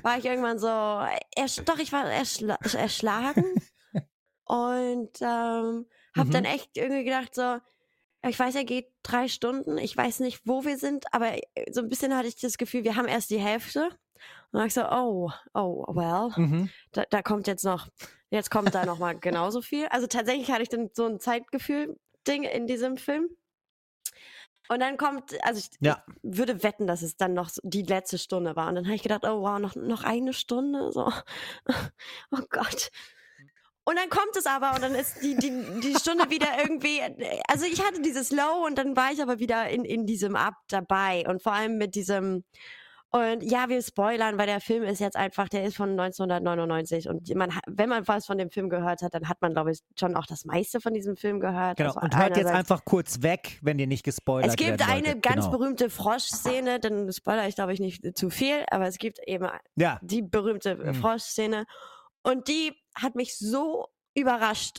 Speaker 3: war ich irgendwann so, ersch doch, ich war erschla erschlagen (laughs) und ähm, habe
Speaker 2: Mhm.
Speaker 3: dann echt irgendwie gedacht so, ich weiß, er geht drei Stunden, ich weiß nicht, wo wir sind, aber so ein bisschen hatte ich das Gefühl, wir haben erst die Hälfte. Und dann ich so, oh, oh, well,
Speaker 2: Mhm.
Speaker 3: da, da kommt jetzt noch, jetzt kommt da noch mal genauso viel. Also tatsächlich hatte ich dann so ein Zeitgefühl-Ding in diesem Film. Und dann kommt, also ich,
Speaker 2: Ja.
Speaker 3: ich würde wetten, dass es dann noch die letzte Stunde war. Und dann habe ich gedacht, oh wow, noch, noch eine Stunde, so, (laughs) oh Gott. Und dann kommt es aber und dann ist die, die, die Stunde wieder irgendwie, also ich hatte dieses Low und dann war ich aber wieder in, in diesem Up dabei und vor allem mit diesem, und ja, wir spoilern, weil der Film ist jetzt einfach, der ist von 1999 und man, wenn man was von dem Film gehört hat, dann hat man, glaube ich, schon auch das meiste von diesem Film gehört.
Speaker 2: Genau.
Speaker 3: Also
Speaker 2: Und hört jetzt einfach kurz weg, wenn ihr nicht gespoilert
Speaker 3: es gibt eine
Speaker 2: wolltet.
Speaker 3: ganz
Speaker 2: genau.
Speaker 3: berühmte Froschszene, dann spoiler ich glaube ich nicht zu viel, aber es gibt eben
Speaker 2: Ja,
Speaker 3: die berühmte
Speaker 2: Mhm.
Speaker 3: Froschszene und die hat mich so überrascht.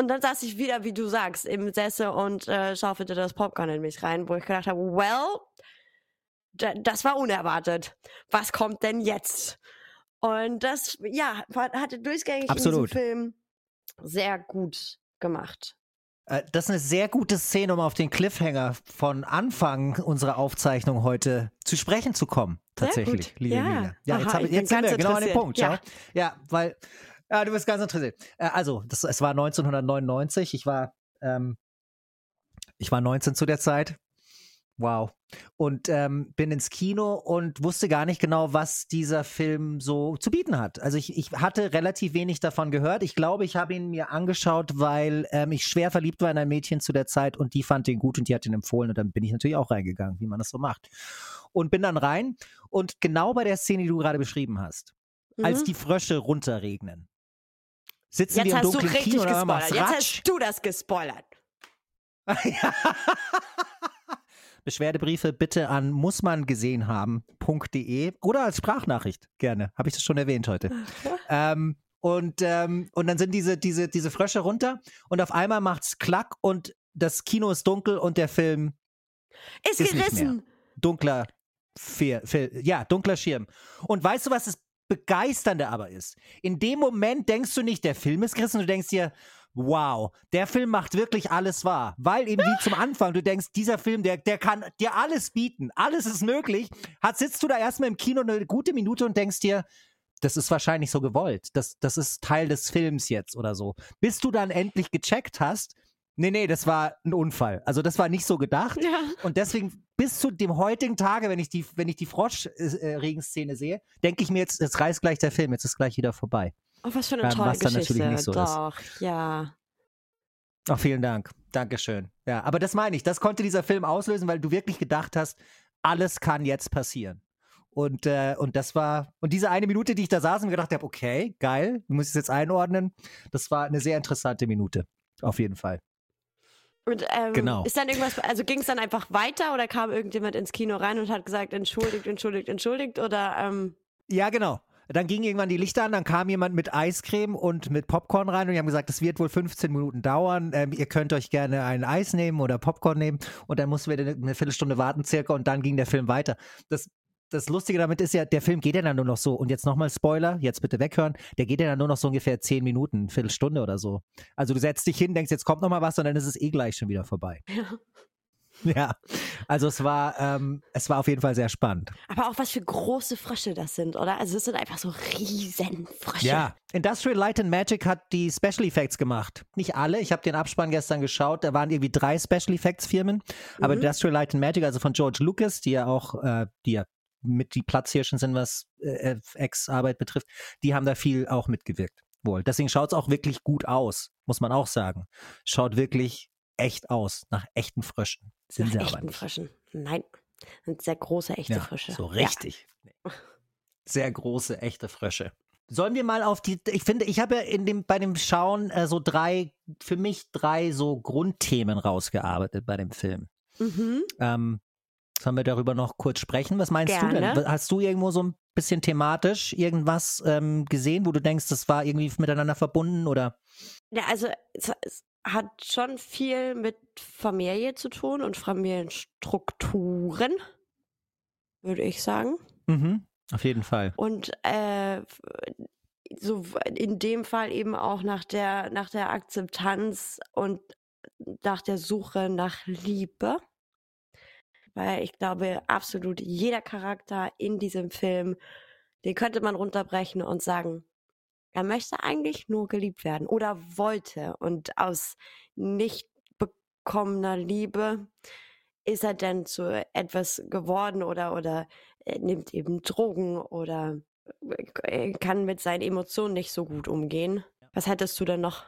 Speaker 3: Und dann saß ich wieder, wie du sagst, im Sessel und äh, schaufelte das Popcorn in mich rein, wo ich gedacht habe, well, das war unerwartet. Was kommt denn jetzt? Und das, ja, hatte durchgängig
Speaker 2: Absolut.
Speaker 3: in diesem Film sehr gut gemacht.
Speaker 2: Äh, Das ist eine sehr gute Szene, um auf den Cliffhanger von Anfang unserer Aufzeichnung heute zu sprechen zu kommen. Tatsächlich, liebe
Speaker 3: Ja.
Speaker 2: Emilia. Ja, jetzt,
Speaker 3: Aha,
Speaker 2: hab ich
Speaker 3: bin
Speaker 2: jetzt sind wir genau an dem. Punkt.
Speaker 3: Ja.
Speaker 2: Ja, ja weil ja, du bist ganz interessiert. Äh, Also, das, es war 1999. Ich war, ähm, ich war 19 zu der Zeit. Wow. Und ähm, bin ins Kino und wusste gar nicht genau, was dieser Film so zu bieten hat. Also ich, ich hatte relativ wenig davon gehört. Ich glaube, ich habe ihn mir angeschaut, weil ähm, ich schwer verliebt war in ein Mädchen zu der Zeit und die fand ihn gut und die hat ihn empfohlen und dann bin ich natürlich auch reingegangen, wie man das so macht. Und bin dann rein und genau bei der Szene, die du gerade beschrieben hast, als
Speaker 3: Mhm.
Speaker 2: die Frösche runterregnen, sitzen
Speaker 3: Jetzt
Speaker 2: wir im
Speaker 3: hast du
Speaker 2: dunklen
Speaker 3: richtig
Speaker 2: Kino und dann
Speaker 3: gespoilert. Jetzt hast du das gespoilert.
Speaker 2: Ja. (laughs) (laughs) Beschwerdebriefe bitte an mussmangesehen haben.de oder als Sprachnachricht gerne. Habe ich das schon erwähnt heute. (laughs) ähm, und, ähm, und dann sind diese, diese, diese Frösche runter und auf einmal macht's Klack und das Kino ist dunkel und der Film
Speaker 3: Ist,
Speaker 2: Ist
Speaker 3: gerissen.
Speaker 2: dunkler, Fe Fe ja, dunkler Schirm. Und weißt du, was das Begeisternde aber ist? In dem Moment denkst du nicht, der Film ist gerissen, du denkst dir, wow, der Film macht wirklich alles wahr. Weil eben wie zum Anfang, du denkst, dieser Film, der, der kann dir alles bieten, alles ist möglich. Hat, sitzt du da erstmal im Kino eine gute Minute und denkst dir, das ist wahrscheinlich so gewollt. Das, das ist Teil des Films jetzt oder so. Bis du dann endlich gecheckt hast, nee, nee, das war ein Unfall. Also das war nicht so gedacht.
Speaker 3: Ja.
Speaker 2: Und deswegen bis zu dem heutigen Tage, wenn ich die, wenn ich die Frosch-Regenszene sehe, denke ich mir jetzt, jetzt reißt gleich der Film, jetzt ist gleich wieder vorbei.
Speaker 3: Oh, was für eine
Speaker 2: Ähm,
Speaker 3: tolle
Speaker 2: was natürlich
Speaker 3: Geschichte.
Speaker 2: nicht so ist.
Speaker 3: Doch, ja.
Speaker 2: Ach, vielen Dank. Dankeschön. Ja, aber das meine ich. Das konnte dieser Film auslösen, weil du wirklich gedacht hast, alles kann jetzt passieren. Und, äh, und das war, und diese eine Minute, die ich da saß und gedacht habe, okay, geil, du musst es jetzt einordnen, das war eine sehr interessante Minute. Auf jeden Fall.
Speaker 3: Und ähm,
Speaker 2: Genau.
Speaker 3: ist dann irgendwas, also ging es dann einfach weiter oder kam irgendjemand ins Kino rein und hat gesagt, entschuldigt, entschuldigt, entschuldigt oder ähm,
Speaker 2: Ja, genau. Dann gingen irgendwann die Lichter an, dann kam jemand mit Eiscreme und mit Popcorn rein und die haben gesagt, das wird wohl 15 Minuten dauern. Ähm, ihr könnt euch gerne ein Eis nehmen oder Popcorn nehmen und dann mussten wir eine, Viertelstunde warten circa und dann ging der Film weiter. Das, das Lustige damit ist ja, der Film geht ja dann nur noch so und jetzt nochmal Spoiler, jetzt bitte weghören, der geht ja dann nur noch so ungefähr 10 Minuten, Viertelstunde oder so. Also du setzt dich hin, denkst, jetzt kommt nochmal was und dann ist es eh gleich schon wieder vorbei.
Speaker 3: ja. (laughs)
Speaker 2: Ja, also es war, ähm, es war auf jeden Fall sehr spannend.
Speaker 3: Aber auch was für große Frösche das sind, oder? Also es sind einfach so riesen Frösche.
Speaker 2: Ja, Industrial Light and Magic hat die Special Effects gemacht. Nicht alle, ich habe den Abspann gestern geschaut, da waren irgendwie drei Special Effects Firmen, aber
Speaker 3: Mhm.
Speaker 2: Industrial Light and Magic, also von George Lucas, die ja auch, äh, die ja mit die Platzhirschen sind, was äh, FX-Arbeit betrifft, die haben da viel auch mitgewirkt. Wohl. Deswegen schaut es auch wirklich gut aus, muss man auch sagen. Schaut wirklich echt aus, nach echten Fröschen. Sind sie aber nicht.
Speaker 3: Fröschen. Nein. Sind sehr große, echte
Speaker 2: Ja,
Speaker 3: Frösche.
Speaker 2: so richtig. (laughs) Sehr große, echte Frösche. Sollen wir mal auf die, ich finde, ich habe ja in dem, bei dem Schauen äh, so drei, für mich drei so Grundthemen rausgearbeitet bei dem Film.
Speaker 3: Ja. Mhm.
Speaker 2: Ähm, Sollen wir darüber noch kurz sprechen? Was meinst
Speaker 3: Gerne.
Speaker 2: du denn? Hast du irgendwo so ein bisschen thematisch irgendwas ähm, gesehen, wo du denkst, das war irgendwie miteinander verbunden oder?
Speaker 3: Ja, also hat schon viel mit Familie zu tun und Familienstrukturen, würde ich sagen.
Speaker 2: Mhm, auf jeden Fall.
Speaker 3: Und äh, so in dem Fall eben auch nach der, nach der Akzeptanz und nach der Suche nach Liebe. Weil ich glaube, absolut jeder Charakter in diesem Film, den könnte man runterbrechen und sagen, er möchte eigentlich nur geliebt werden oder wollte. Und aus nicht bekommener Liebe ist er dann zu etwas geworden oder, oder nimmt eben Drogen oder äh, kann mit seinen Emotionen nicht so gut umgehen. Was hättest du denn noch?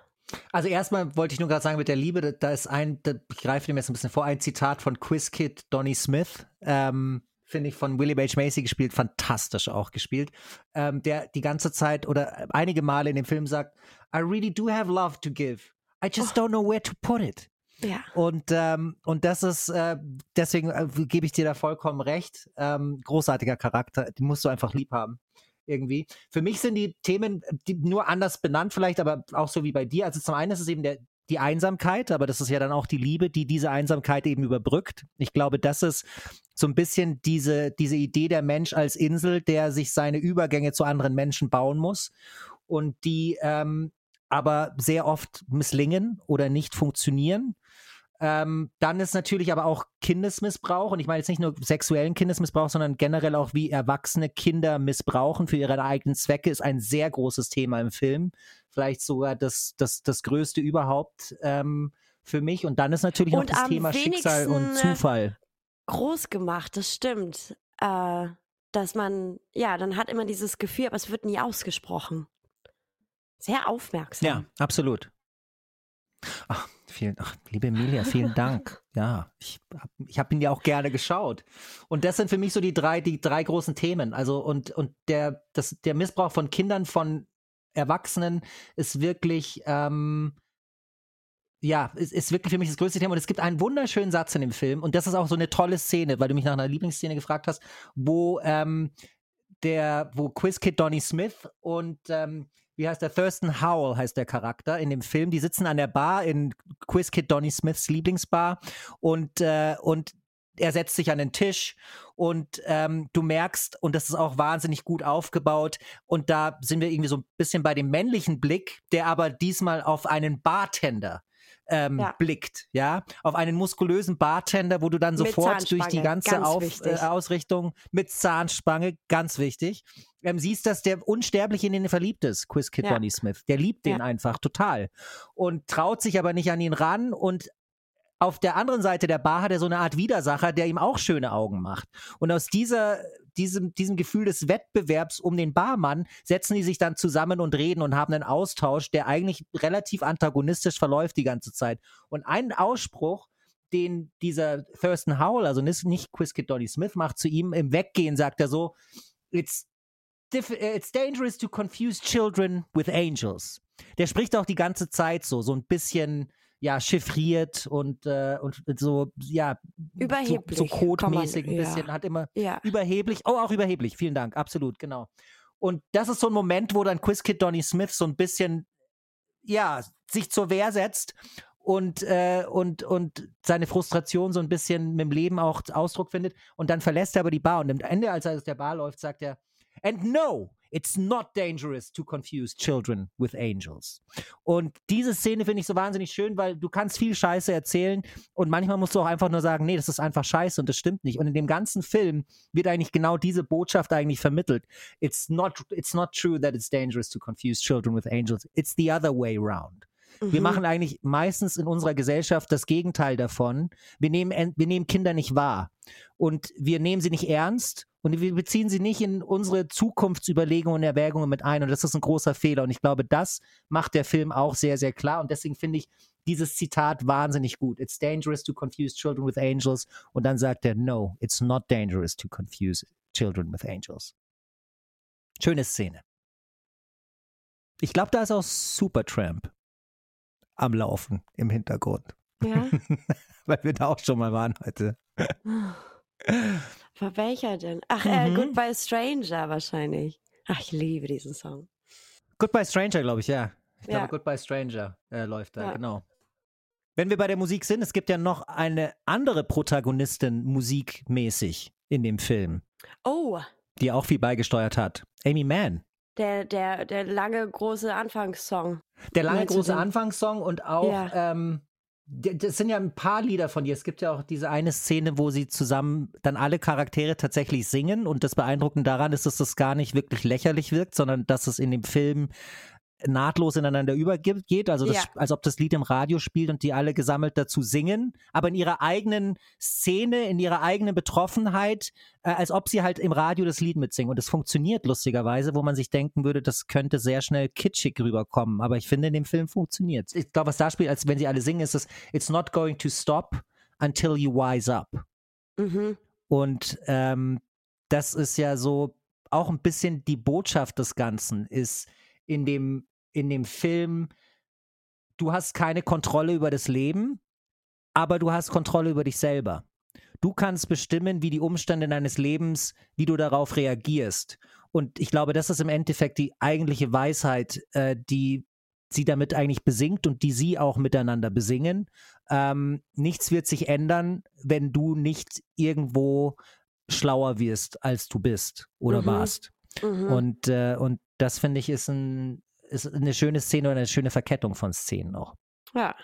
Speaker 2: Also erstmal wollte ich nur gerade sagen, mit der Liebe, da, da ist ein, da, ich greife dem jetzt ein bisschen vor, ein Zitat von Quizkid Donny Smith, ähm, finde ich von Willie H. Macy gespielt, fantastisch auch gespielt, ähm, der die ganze Zeit oder einige Male in dem Film sagt, I really do have love to give. I just oh. don't know where to put it.
Speaker 3: Ja.
Speaker 2: Und, ähm, und das ist, äh, deswegen äh, gebe ich dir da vollkommen recht. Ähm, großartiger Charakter, den musst du einfach lieb haben irgendwie. Für mich sind die Themen die nur anders benannt vielleicht, aber auch so wie bei dir. Also zum einen ist es eben der, die Einsamkeit, aber das ist ja dann auch die Liebe, die diese Einsamkeit eben überbrückt. Ich glaube, das ist so ein bisschen diese, diese Idee der Mensch als Insel, der sich seine Übergänge zu anderen Menschen bauen muss und die ähm, aber sehr oft misslingen oder nicht funktionieren. Ähm, dann ist natürlich aber auch Kindesmissbrauch und ich meine jetzt nicht nur sexuellen Kindesmissbrauch, sondern generell auch wie erwachsene Kinder missbrauchen für ihre eigenen Zwecke ist ein sehr großes Thema im Film. Vielleicht sogar das, das, das größte überhaupt ähm, für mich. Und dann ist natürlich
Speaker 3: und
Speaker 2: noch das Thema Schicksal und
Speaker 3: äh,
Speaker 2: Zufall.
Speaker 3: Groß gemacht, das stimmt. Äh, dass man, ja, dann hat immer dieses Gefühl, aber es wird nie ausgesprochen. Sehr aufmerksam.
Speaker 2: Ja, absolut. Ach, vielen, ach, liebe Emilia, vielen (laughs) Dank. Ja, ich habe ich hab ihn ja auch gerne geschaut. Und das sind für mich so die drei, die drei großen Themen. Also, und, und der, das, der Missbrauch von Kindern, von Erwachsenen ist wirklich, ähm, ja, ist, ist wirklich für mich das größte Thema. Und es gibt einen wunderschönen Satz in dem Film. Und das ist auch so eine tolle Szene, weil du mich nach einer Lieblingsszene gefragt hast, wo ähm, der, wo Quizkid Donny Smith und ähm, wie heißt der? Thurston Howell heißt der Charakter in dem Film. Die sitzen an der Bar in Quizkid Donny Smiths Lieblingsbar und, äh, und er setzt sich an den Tisch und ähm, du merkst, und das ist auch wahnsinnig gut aufgebaut, und da sind wir irgendwie so ein bisschen bei dem männlichen Blick, der aber diesmal auf einen Bartender ähm, ja. blickt, ja, auf einen muskulösen Bartender, wo du dann sofort durch die ganze auf, äh, Ausrichtung mit Zahnspange, ganz wichtig, ähm, siehst, dass der unsterblich in ihn verliebt ist, Quiz Kid ja. Donny Smith. Der liebt den ja. einfach total und traut sich aber nicht an ihn ran und auf der anderen Seite der Bar hat er so eine Art Widersacher, der ihm auch schöne Augen macht. Und aus dieser, diesem, diesem Gefühl des Wettbewerbs um den Barmann setzen die sich dann zusammen und reden und haben einen Austausch, der eigentlich relativ antagonistisch verläuft die ganze Zeit. Und ein Ausspruch, den dieser Thurston Howell, also nicht Quizkid Donny Smith, macht zu ihm im Weggehen, sagt er so, it's, it's dangerous to confuse children with angels. Der spricht auch die ganze Zeit so, so ein bisschen ja, chiffriert und, äh, und so, ja,
Speaker 3: überheblich.
Speaker 2: So, so codemäßig ein bisschen, ja. hat immer ja. überheblich, oh, auch überheblich, vielen Dank, absolut, genau. Und das ist so ein Moment, wo dann Quizkid Donny Smith so ein bisschen, ja, sich zur Wehr setzt und, äh, und, und seine Frustration so ein bisschen mit dem Leben auch Ausdruck findet. Und dann verlässt er aber die Bar und am Ende, als er aus der Bar läuft, sagt er, and no, It's not dangerous to confuse children with angels. Und diese Szene finde ich so wahnsinnig schön, weil du kannst viel Scheiße erzählen und manchmal musst du auch einfach nur sagen, nee, das ist einfach Scheiße und das stimmt nicht. Und in dem ganzen Film wird eigentlich genau diese Botschaft eigentlich vermittelt. It's not, it's not true that it's dangerous to confuse children with angels. It's the other way around. Mhm. Wir machen eigentlich meistens in unserer Gesellschaft das Gegenteil davon. Wir nehmen, wir nehmen Kinder nicht wahr und wir nehmen sie nicht ernst und wir beziehen sie nicht in unsere Zukunftsüberlegungen und Erwägungen mit ein. Und das ist ein großer Fehler. Und ich glaube, das macht der Film auch sehr, sehr klar. Und deswegen finde ich dieses Zitat wahnsinnig gut. It's dangerous to confuse children with angels. Und dann sagt er, no, it's not dangerous to confuse children with angels. Schöne Szene. Ich glaube, da ist auch Supertramp am Laufen im Hintergrund.
Speaker 3: Ja. (laughs)
Speaker 2: Weil wir da auch schon mal waren heute.
Speaker 3: War welcher denn? Ach, äh,
Speaker 2: Mhm.
Speaker 3: Goodbye Stranger wahrscheinlich. Ach, ich liebe diesen Song.
Speaker 2: Goodbye Stranger, glaube ich, ja. Ich
Speaker 3: Ja.
Speaker 2: glaube, Goodbye Stranger äh, läuft da,
Speaker 3: Ja.
Speaker 2: genau. Wenn wir bei der Musik sind, es gibt ja noch eine andere Protagonistin musikmäßig in dem Film,
Speaker 3: Oh,
Speaker 2: die auch viel beigesteuert hat. Amy Mann.
Speaker 3: der, der, der lange, große Anfangssong.
Speaker 2: Der lange
Speaker 3: Meinst
Speaker 2: große? Anfangssong und auch,
Speaker 3: Ja.
Speaker 2: ähm, das sind ja ein paar Lieder von ihr. Es gibt ja auch diese eine Szene, wo sie zusammen dann alle Charaktere tatsächlich singen und das Beeindruckende daran ist, dass das gar nicht wirklich lächerlich wirkt, sondern dass es in dem Film nahtlos ineinander übergeht, also das,
Speaker 3: Ja.
Speaker 2: als ob das Lied im Radio spielt und die alle gesammelt dazu singen, aber in ihrer eigenen Szene, in ihrer eigenen Betroffenheit, äh, als ob sie halt im Radio das Lied mitsingen. Und es funktioniert lustigerweise, wo man sich denken würde, das könnte sehr schnell kitschig rüberkommen. Aber ich finde, in dem Film funktioniert Ich glaube, was da spielt, als wenn sie alle singen, ist es, it's not going to stop until you wise up.
Speaker 3: Mhm.
Speaker 2: Und ähm, das ist ja so auch ein bisschen die Botschaft des Ganzen, ist in dem, in dem Film, du hast keine Kontrolle über das Leben, aber du hast Kontrolle über dich selber. Du kannst bestimmen, wie die Umstände deines Lebens, wie du darauf reagierst. Und ich glaube, das ist im Endeffekt die eigentliche Weisheit, äh, die sie damit eigentlich besingt und die sie auch miteinander besingen. Ähm, nichts wird sich ändern, wenn du nicht irgendwo schlauer wirst, als du bist oder
Speaker 3: Mhm.
Speaker 2: warst.
Speaker 3: Mhm.
Speaker 2: Und, äh, und das finde ich ist, ein, ist eine schöne Szene oder eine schöne Verkettung von Szenen auch.
Speaker 3: ja.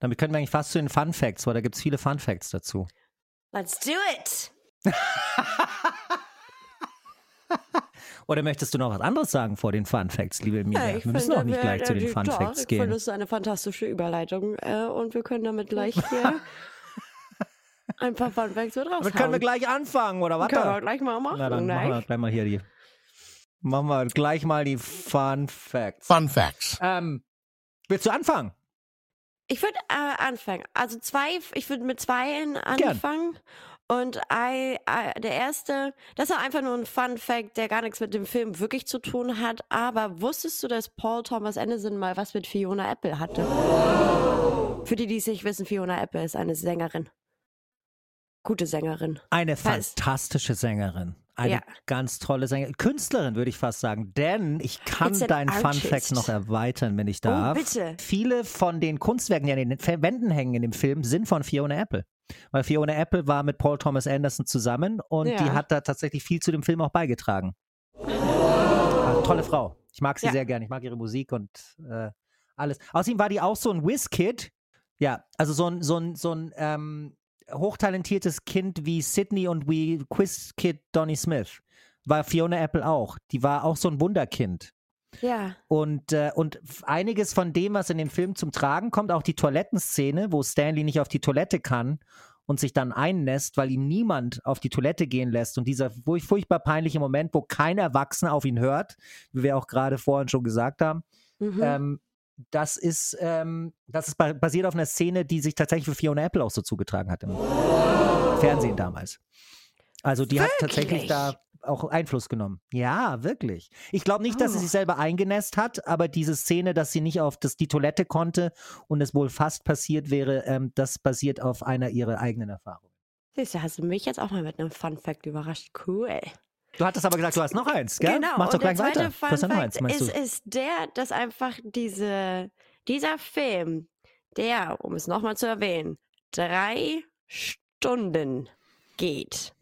Speaker 2: Damit können wir eigentlich fast zu den Fun Facts, weil da gibt es viele Fun Facts dazu.
Speaker 3: Let's do it! (laughs)
Speaker 2: Oder möchtest du noch was anderes sagen vor den Fun Facts, liebe Emilia?
Speaker 3: Ja, ich
Speaker 2: wir müssen
Speaker 3: finde,
Speaker 2: auch nicht
Speaker 3: wir-
Speaker 2: gleich zu den Fun
Speaker 3: doch,
Speaker 2: Facts
Speaker 3: Ich
Speaker 2: gehen.
Speaker 3: finde, es ist eine fantastische Überleitung äh, und wir können damit gleich (laughs) hier ein paar Fun Facts mit raushauen.
Speaker 2: Damit können wir gleich anfangen, oder was?
Speaker 3: Können wir gleich mal machen,
Speaker 2: Na, dann machen wir
Speaker 3: ne?
Speaker 2: gleich mal hier die. Machen wir gleich mal die Fun Facts.
Speaker 1: Fun Facts.
Speaker 2: Ähm, willst du anfangen?
Speaker 3: Ich würde äh, anfangen. Also zwei, ich würde mit zweien anfangen. Und I, I, der erste, das ist einfach nur ein Fun Fact, der gar nichts mit dem Film wirklich zu tun hat. Aber wusstest du, dass Paul Thomas Anderson mal was mit Fiona Apple hatte? Für die, die es nicht wissen, Fiona Apple ist eine Sängerin. Gute Sängerin.
Speaker 2: Eine fantastische Sängerin. Eine
Speaker 3: Ja.
Speaker 2: ganz tolle Sängerin. Künstlerin, würde ich fast sagen. Denn ich kann deinen Fun. Fact noch erweitern, wenn ich darf.
Speaker 3: Oh, bitte.
Speaker 2: Viele von den Kunstwerken, die an den Wänden hängen in dem Film, sind von Fiona Apple. Weil Fiona Apple war mit Paul Thomas Anderson zusammen und
Speaker 3: Ja.
Speaker 2: die hat da tatsächlich viel zu dem Film auch beigetragen. Ah, tolle Frau. Ich mag sie
Speaker 3: Ja.
Speaker 2: sehr gern. Ich mag ihre Musik und äh, alles. Außerdem war die auch so ein Whiz-Kid. Ja, also so ein, so ein, so ein ähm, hochtalentiertes Kind wie Sydney und wie Quiz-Kid Donny Smith. War Fiona Apple auch. Die war auch so ein Wunderkind.
Speaker 3: Ja.
Speaker 2: Und, äh, und einiges von dem, was in dem Film zum Tragen kommt, auch die Toilettenszene, wo Stanley nicht auf die Toilette kann und sich dann einnässt, weil ihn niemand auf die Toilette gehen lässt. Und dieser furch- furchtbar peinliche Moment, wo kein Erwachsener auf ihn hört, wie wir auch gerade vorhin schon gesagt haben,
Speaker 3: Mhm.
Speaker 2: ähm, das ist, ähm, das ist ba- basiert auf einer Szene, die sich tatsächlich für Fiona Apple auch so zugetragen hat im Fernsehen damals. Also die hat tatsächlich
Speaker 3: Wirklich?
Speaker 2: da auch Einfluss genommen. Ja, wirklich. Ich glaube nicht, dass sie
Speaker 3: Oh.
Speaker 2: sich selber eingenässt hat, aber diese Szene, dass sie nicht auf das, die Toilette konnte und es wohl fast passiert wäre, ähm, das basiert auf einer ihrer eigenen Erfahrungen.
Speaker 3: Siehst du, hast du mich jetzt auch mal mit einem Fun Fact überrascht. Cool.
Speaker 2: Du hattest aber gesagt, du hast noch eins, gell?
Speaker 3: Genau.
Speaker 2: Mach doch
Speaker 3: und
Speaker 2: gleich weiter.
Speaker 3: Fun
Speaker 2: du hast ja noch eins, meinst
Speaker 3: ist,
Speaker 2: du?
Speaker 3: ist der, dass einfach diese, dieser Film, der, um es nochmal zu erwähnen, drei Stunden geht,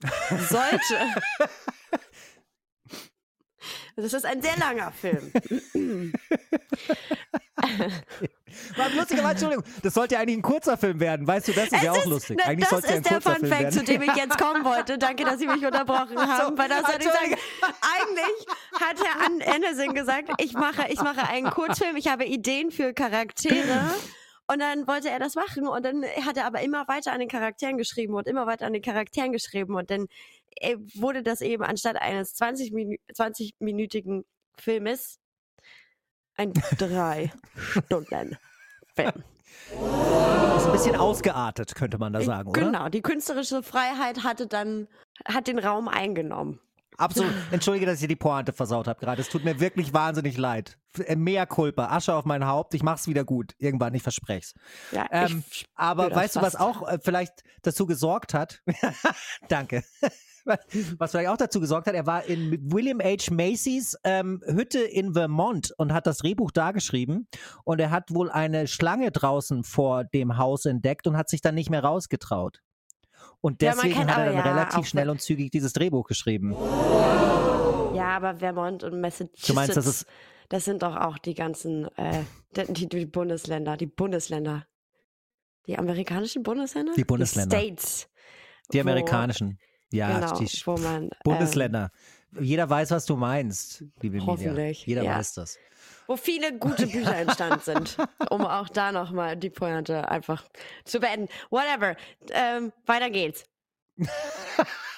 Speaker 3: (laughs) sollte. (laughs) Das ist ein sehr langer Film.
Speaker 2: War lustigerweise, Entschuldigung, das sollte ja eigentlich ein kurzer Film werden, weißt du, das ist ja auch lustig.
Speaker 3: Na,
Speaker 2: Eigentlich
Speaker 3: das
Speaker 2: sollte es ja ein
Speaker 3: ist der
Speaker 2: kurzer
Speaker 3: Fun
Speaker 2: Film
Speaker 3: Fact,
Speaker 2: werden.
Speaker 3: zu dem ich jetzt kommen (laughs) wollte. Danke, dass Sie mich unterbrochen haben. weil das sollte ich sagen. Eigentlich hat Herr An- Anderson gesagt, ich mache, ich mache einen Kurzfilm, ich habe Ideen für Charaktere. Und dann wollte er das machen und dann hat er aber immer weiter an den Charakteren geschrieben und immer weiter an den Charakteren geschrieben und dann wurde das eben anstatt eines 20 Minu 20-minütigen Filmes ein drei Stunden Film.
Speaker 2: ist ein bisschen ausgeartet, könnte man da sagen, oder?
Speaker 3: Genau, die künstlerische Freiheit hatte dann, hat den Raum eingenommen.
Speaker 2: Absolut. Entschuldige, dass ich dir die Pointe versaut habe gerade. Es tut mir wirklich wahnsinnig leid. Äh, Mea culpa. Asche auf mein Haupt. Ich mach's wieder gut. Irgendwann, ich verspreche es.
Speaker 3: Ja,
Speaker 2: Ähm,
Speaker 3: ich
Speaker 2: aber
Speaker 3: das
Speaker 2: weißt du, was auch äh, vielleicht dazu gesorgt hat? (laughs) Danke. (laughs) Was vielleicht auch dazu gesorgt hat, er war in William H. Macy's ähm, Hütte in Vermont und hat das Drehbuch da geschrieben. Und er hat wohl eine Schlange draußen vor dem Haus entdeckt und hat sich dann nicht mehr rausgetraut. Und
Speaker 3: Ja,
Speaker 2: deswegen
Speaker 3: kennt
Speaker 2: hat er dann
Speaker 3: ja
Speaker 2: relativ schnell und zügig dieses Drehbuch geschrieben.
Speaker 3: Ja, aber Vermont und Massachusetts.
Speaker 2: Du meinst, das ist-
Speaker 3: das sind doch auch die ganzen, äh, die, die Bundesländer, die Bundesländer. Die amerikanischen Bundesländer?
Speaker 2: Die Bundesländer.
Speaker 3: Die States.
Speaker 2: Die amerikanischen. Ja,
Speaker 3: genau,
Speaker 2: die
Speaker 3: wo man. ähm,
Speaker 2: Bundesländer. Jeder weiß, was du meinst, liebe.
Speaker 3: Hoffentlich,
Speaker 2: Jeder
Speaker 3: ja.
Speaker 2: weiß das.
Speaker 3: wo viele gute (laughs) Bücher entstanden sind, um auch da nochmal die Pointe einfach zu beenden. Whatever. Ähm, weiter geht's. (laughs)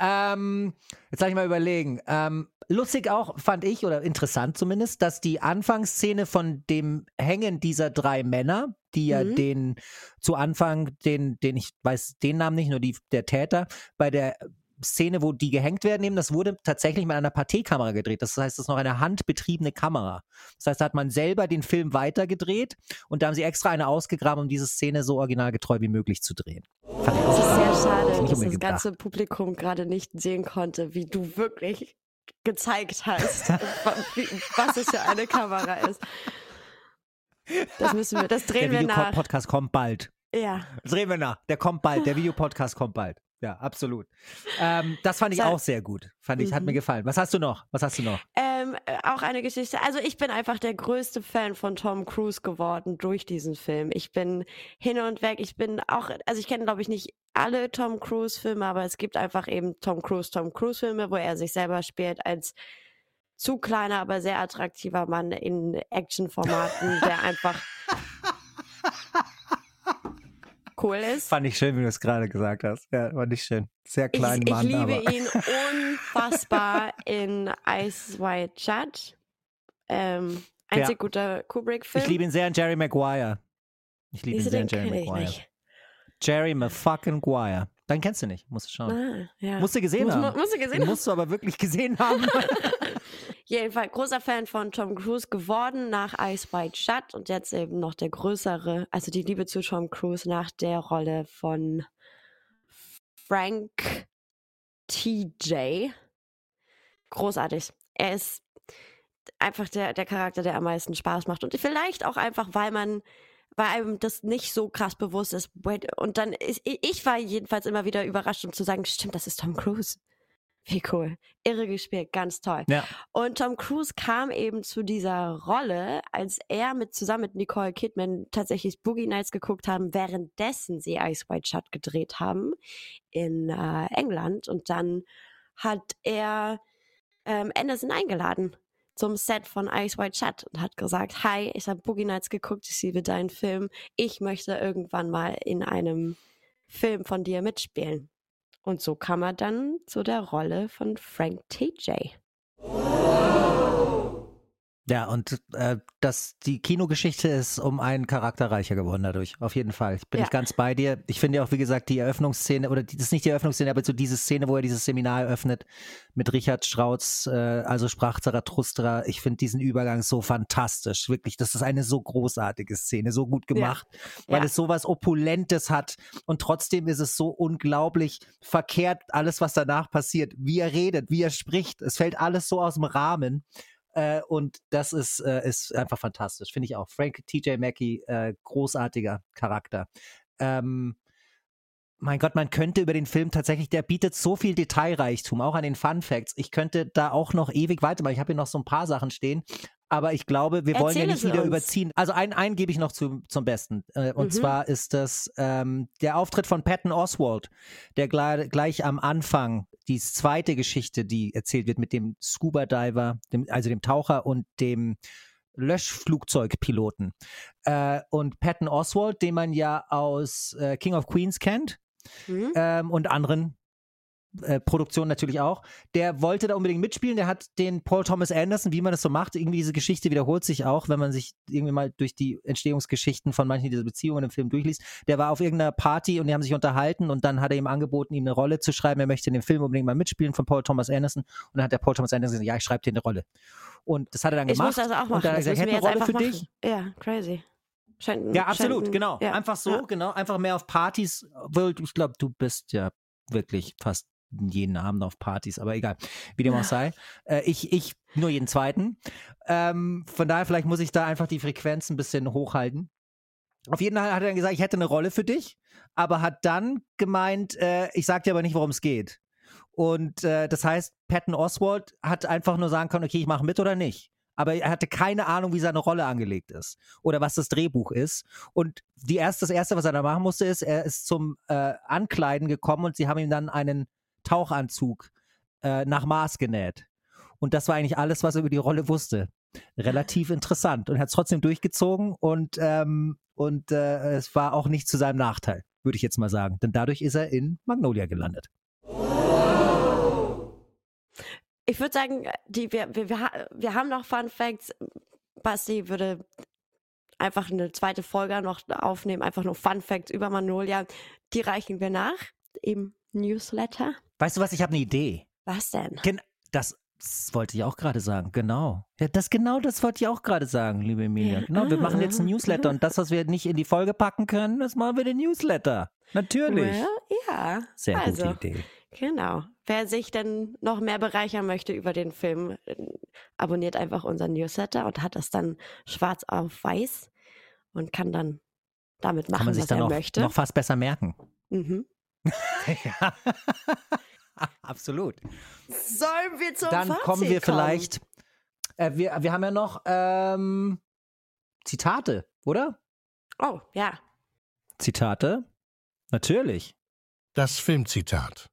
Speaker 2: Ähm, jetzt lass ich mal überlegen. Ähm, lustig auch, fand ich, oder interessant zumindest, dass die Anfangsszene von dem Hängen dieser drei Männer, die ja
Speaker 3: Mhm.
Speaker 2: den zu Anfang, den, den ich weiß den Namen nicht, nur die, der Täter, bei der Szene, wo die gehängt werden, eben, das wurde tatsächlich mit einer Pathé-Kamera gedreht. Das heißt, das ist noch eine handbetriebene Kamera. Das heißt, da hat man selber den Film weitergedreht und da haben sie extra eine ausgegraben, um diese Szene so originalgeil wie möglich zu drehen.
Speaker 3: Es ist sehr schade, dass das ganze Publikum gerade nicht sehen konnte, wie du wirklich gezeigt hast, (laughs) was es für eine Kamera ist. Das müssen wir, das drehen
Speaker 2: Der
Speaker 3: wir nach.
Speaker 2: Videopodcast kommt bald.
Speaker 3: Ja.
Speaker 2: Das reden wir nach. Der kommt bald. Der Videopodcast kommt bald. Ja, absolut. Ähm, das fand ich auch sehr gut. Fand ich, hat mir
Speaker 3: Mhm.
Speaker 2: gefallen. Was hast du noch? Was hast du noch?
Speaker 3: Ähm, äh, auch eine Geschichte. Also ich bin einfach der größte Fan von Tom Cruise geworden durch diesen Film. Ich bin hin und weg. Ich bin auch, also ich kenne glaube ich nicht alle Tom Cruise Filme, aber es gibt einfach eben Tom Cruise, Tom Cruise Filme, wo er sich selber spielt als zu kleiner, aber sehr attraktiver Mann in Actionformaten, der einfach (laughs) cool ist.
Speaker 2: Fand ich schön, wie du es gerade gesagt hast. Ja, fand ich schön. Sehr
Speaker 3: Ich,
Speaker 2: klein
Speaker 3: ich
Speaker 2: Mann,
Speaker 3: liebe
Speaker 2: aber.
Speaker 3: ihn unfassbar (laughs) in Ice White Shut. Ähm, einzig
Speaker 2: Ja.
Speaker 3: guter Kubrick-Film.
Speaker 2: Ich liebe ihn sehr in Jerry Maguire. Ich liebe ihn sehr in Jerry
Speaker 3: ich
Speaker 2: Maguire. Jerry Maguire. Dann kennst du nicht. Musst du schauen.
Speaker 3: Ah, ja.
Speaker 2: Musst du gesehen
Speaker 3: Muss-
Speaker 2: haben.
Speaker 3: Musst du gesehen
Speaker 2: Den
Speaker 3: haben.
Speaker 2: musst du aber wirklich gesehen haben. (laughs) (laughs)
Speaker 3: Jedenfalls großer Fan von Tom Cruise geworden nach Ice White Shut und jetzt eben noch der größere, also die Liebe zu Tom Cruise nach der Rolle von Frank TJ. Großartig. Er ist einfach der, der Charakter, der am meisten Spaß macht. Und vielleicht auch einfach, weil man, weil einem das nicht so krass bewusst ist. Und dann ist, ich war jedenfalls immer wieder überrascht, um zu sagen, stimmt, das ist Tom Cruise. Wie cool. Irre gespielt, ganz toll.
Speaker 2: ja.
Speaker 3: Und Tom Cruise kam eben zu dieser Rolle, als er mit zusammen mit Nicole Kidman tatsächlich Boogie Nights geguckt haben, währenddessen sie Ice White Shut gedreht haben in äh, England. Und dann hat er ähm, Anderson eingeladen zum Set von Ice White Shut und hat gesagt, hi, ich habe Boogie Nights geguckt, ich liebe deinen Film. Ich möchte irgendwann mal in einem Film von dir mitspielen. Und so kam er dann zu der Rolle von Frank TJ.
Speaker 2: Ja, und äh, das, die Kinogeschichte ist um einen Charakter reicher geworden dadurch. Auf jeden Fall. Ich bin
Speaker 3: Ja.
Speaker 2: ich ganz bei dir. Ich finde ja auch, wie gesagt, die Eröffnungsszene, oder die, das ist nicht die Eröffnungsszene, aber so diese Szene, wo er dieses Seminar eröffnet mit Richard Strauss, äh, also sprach Zarathustra. Ich finde diesen Übergang so fantastisch. Wirklich, das ist eine so großartige Szene, so gut gemacht, weil
Speaker 3: Ja.
Speaker 2: es sowas Opulentes hat. Und trotzdem ist es so unglaublich verkehrt, alles, was danach passiert, wie er redet, wie er spricht. Es fällt alles so aus dem Rahmen. Äh, und das ist, äh, ist einfach fantastisch, finde ich auch. Frank TJ Mackey, äh, großartiger Charakter. Ähm, mein Gott, man könnte über den Film tatsächlich, der bietet so viel Detailreichtum, auch an den Fun Facts. Ich könnte da auch noch ewig weitermachen. Ich habe hier noch so ein paar Sachen stehen. Aber ich glaube, wir wollen ja nicht wieder
Speaker 3: uns.
Speaker 2: überziehen. Also einen, einen gebe ich noch zu, zum Besten. Äh, und
Speaker 3: Mhm.
Speaker 2: zwar ist das ähm, der Auftritt von Patton Oswald, der gleich, gleich am Anfang die zweite Geschichte, die erzählt wird mit dem Scuba Diver, dem, also dem Taucher und dem Löschflugzeugpiloten. Äh, und Patton Oswald, den man ja aus äh, King of Queens kennt
Speaker 3: Hm?
Speaker 2: ähm, und anderen äh, Produktion natürlich auch. Der wollte da unbedingt mitspielen. Der hat den Paul Thomas Anderson, wie man das so macht, irgendwie diese Geschichte wiederholt sich auch, wenn man sich irgendwie mal durch die Entstehungsgeschichten von manchen dieser Beziehungen im Film durchliest. Der war auf irgendeiner Party und die haben sich unterhalten und dann hat er ihm angeboten, ihm eine Rolle zu schreiben. Er möchte in dem Film unbedingt mal mitspielen von Paul Thomas Anderson. Und dann hat der Paul Thomas Anderson gesagt, ja, ich schreibe dir eine Rolle. Und das hat er dann
Speaker 3: Ich
Speaker 2: gemacht.
Speaker 3: muss das auch machen.
Speaker 2: Und dann hat er gesagt, ich hätte eine
Speaker 3: jetzt
Speaker 2: Rolle für
Speaker 3: einfach
Speaker 2: dich.
Speaker 3: machen. Ja, crazy. Scheint,
Speaker 2: Ja, absolut,
Speaker 3: scheint,
Speaker 2: genau.
Speaker 3: Ja,
Speaker 2: Einfach so,
Speaker 3: ja.
Speaker 2: genau. Einfach mehr auf Partys. Ich glaube, du bist ja wirklich fast jeden Abend auf Partys, aber egal, wie dem auch (laughs) sei. Äh, ich, ich nur jeden zweiten. Ähm, von daher, vielleicht muss ich da einfach die Frequenz ein bisschen hochhalten. Auf jeden Fall hat er dann gesagt, ich hätte eine Rolle für dich, aber hat dann gemeint, äh, ich sag dir aber nicht, worum es geht. Und äh, das heißt, Patton Oswald hat einfach nur sagen können, okay, ich mache mit oder nicht. Aber er hatte keine Ahnung, wie seine Rolle angelegt ist oder was das Drehbuch ist. Und die erste, das Erste, was er da machen musste, ist, er ist zum äh, Ankleiden gekommen und sie haben ihm dann einen Tauchanzug äh, nach Maß genäht. Und das war eigentlich alles, was er über die Rolle wusste. Relativ interessant. Und er hat es trotzdem durchgezogen und, ähm, und äh, es war auch nicht zu seinem Nachteil, würde ich jetzt mal sagen. Denn dadurch ist er in Magnolia gelandet.
Speaker 3: Ich würde sagen, die, wir, wir, wir, ha- wir haben noch Fun Facts. Basti würde einfach eine zweite Folge noch aufnehmen, einfach nur Fun Facts über Magnolia. Die reichen wir nach im Newsletter.
Speaker 2: Weißt du was, ich habe eine Idee.
Speaker 3: Was denn?
Speaker 2: Gen das, wollte ich auch gerade sagen, genau. Ja, das genau das wollte ich auch gerade sagen, liebe Emilia. Genau, wir machen jetzt einen Newsletter und das, was wir nicht in die Folge packen können, das machen wir in den Newsletter. Natürlich.
Speaker 3: Well, ja.
Speaker 2: Sehr
Speaker 3: also,
Speaker 2: gute Idee.
Speaker 3: Genau. Wer sich dann noch mehr bereichern möchte über den Film, abonniert einfach unseren Newsletter und hat das dann schwarz auf weiß und kann dann damit machen,
Speaker 2: Kann man sich
Speaker 3: was
Speaker 2: dann
Speaker 3: er
Speaker 2: auch
Speaker 3: möchte.
Speaker 2: noch fast besser merken.
Speaker 3: Mhm. (laughs)
Speaker 2: ja. Absolut.
Speaker 3: Sollen wir zum
Speaker 2: Dann
Speaker 3: Fazit
Speaker 2: kommen wir
Speaker 3: kommen?
Speaker 2: vielleicht. Äh, wir, wir haben ja noch ähm, Zitate, oder?
Speaker 3: Oh, ja.
Speaker 2: Zitate? Natürlich.
Speaker 1: Das Filmzitat.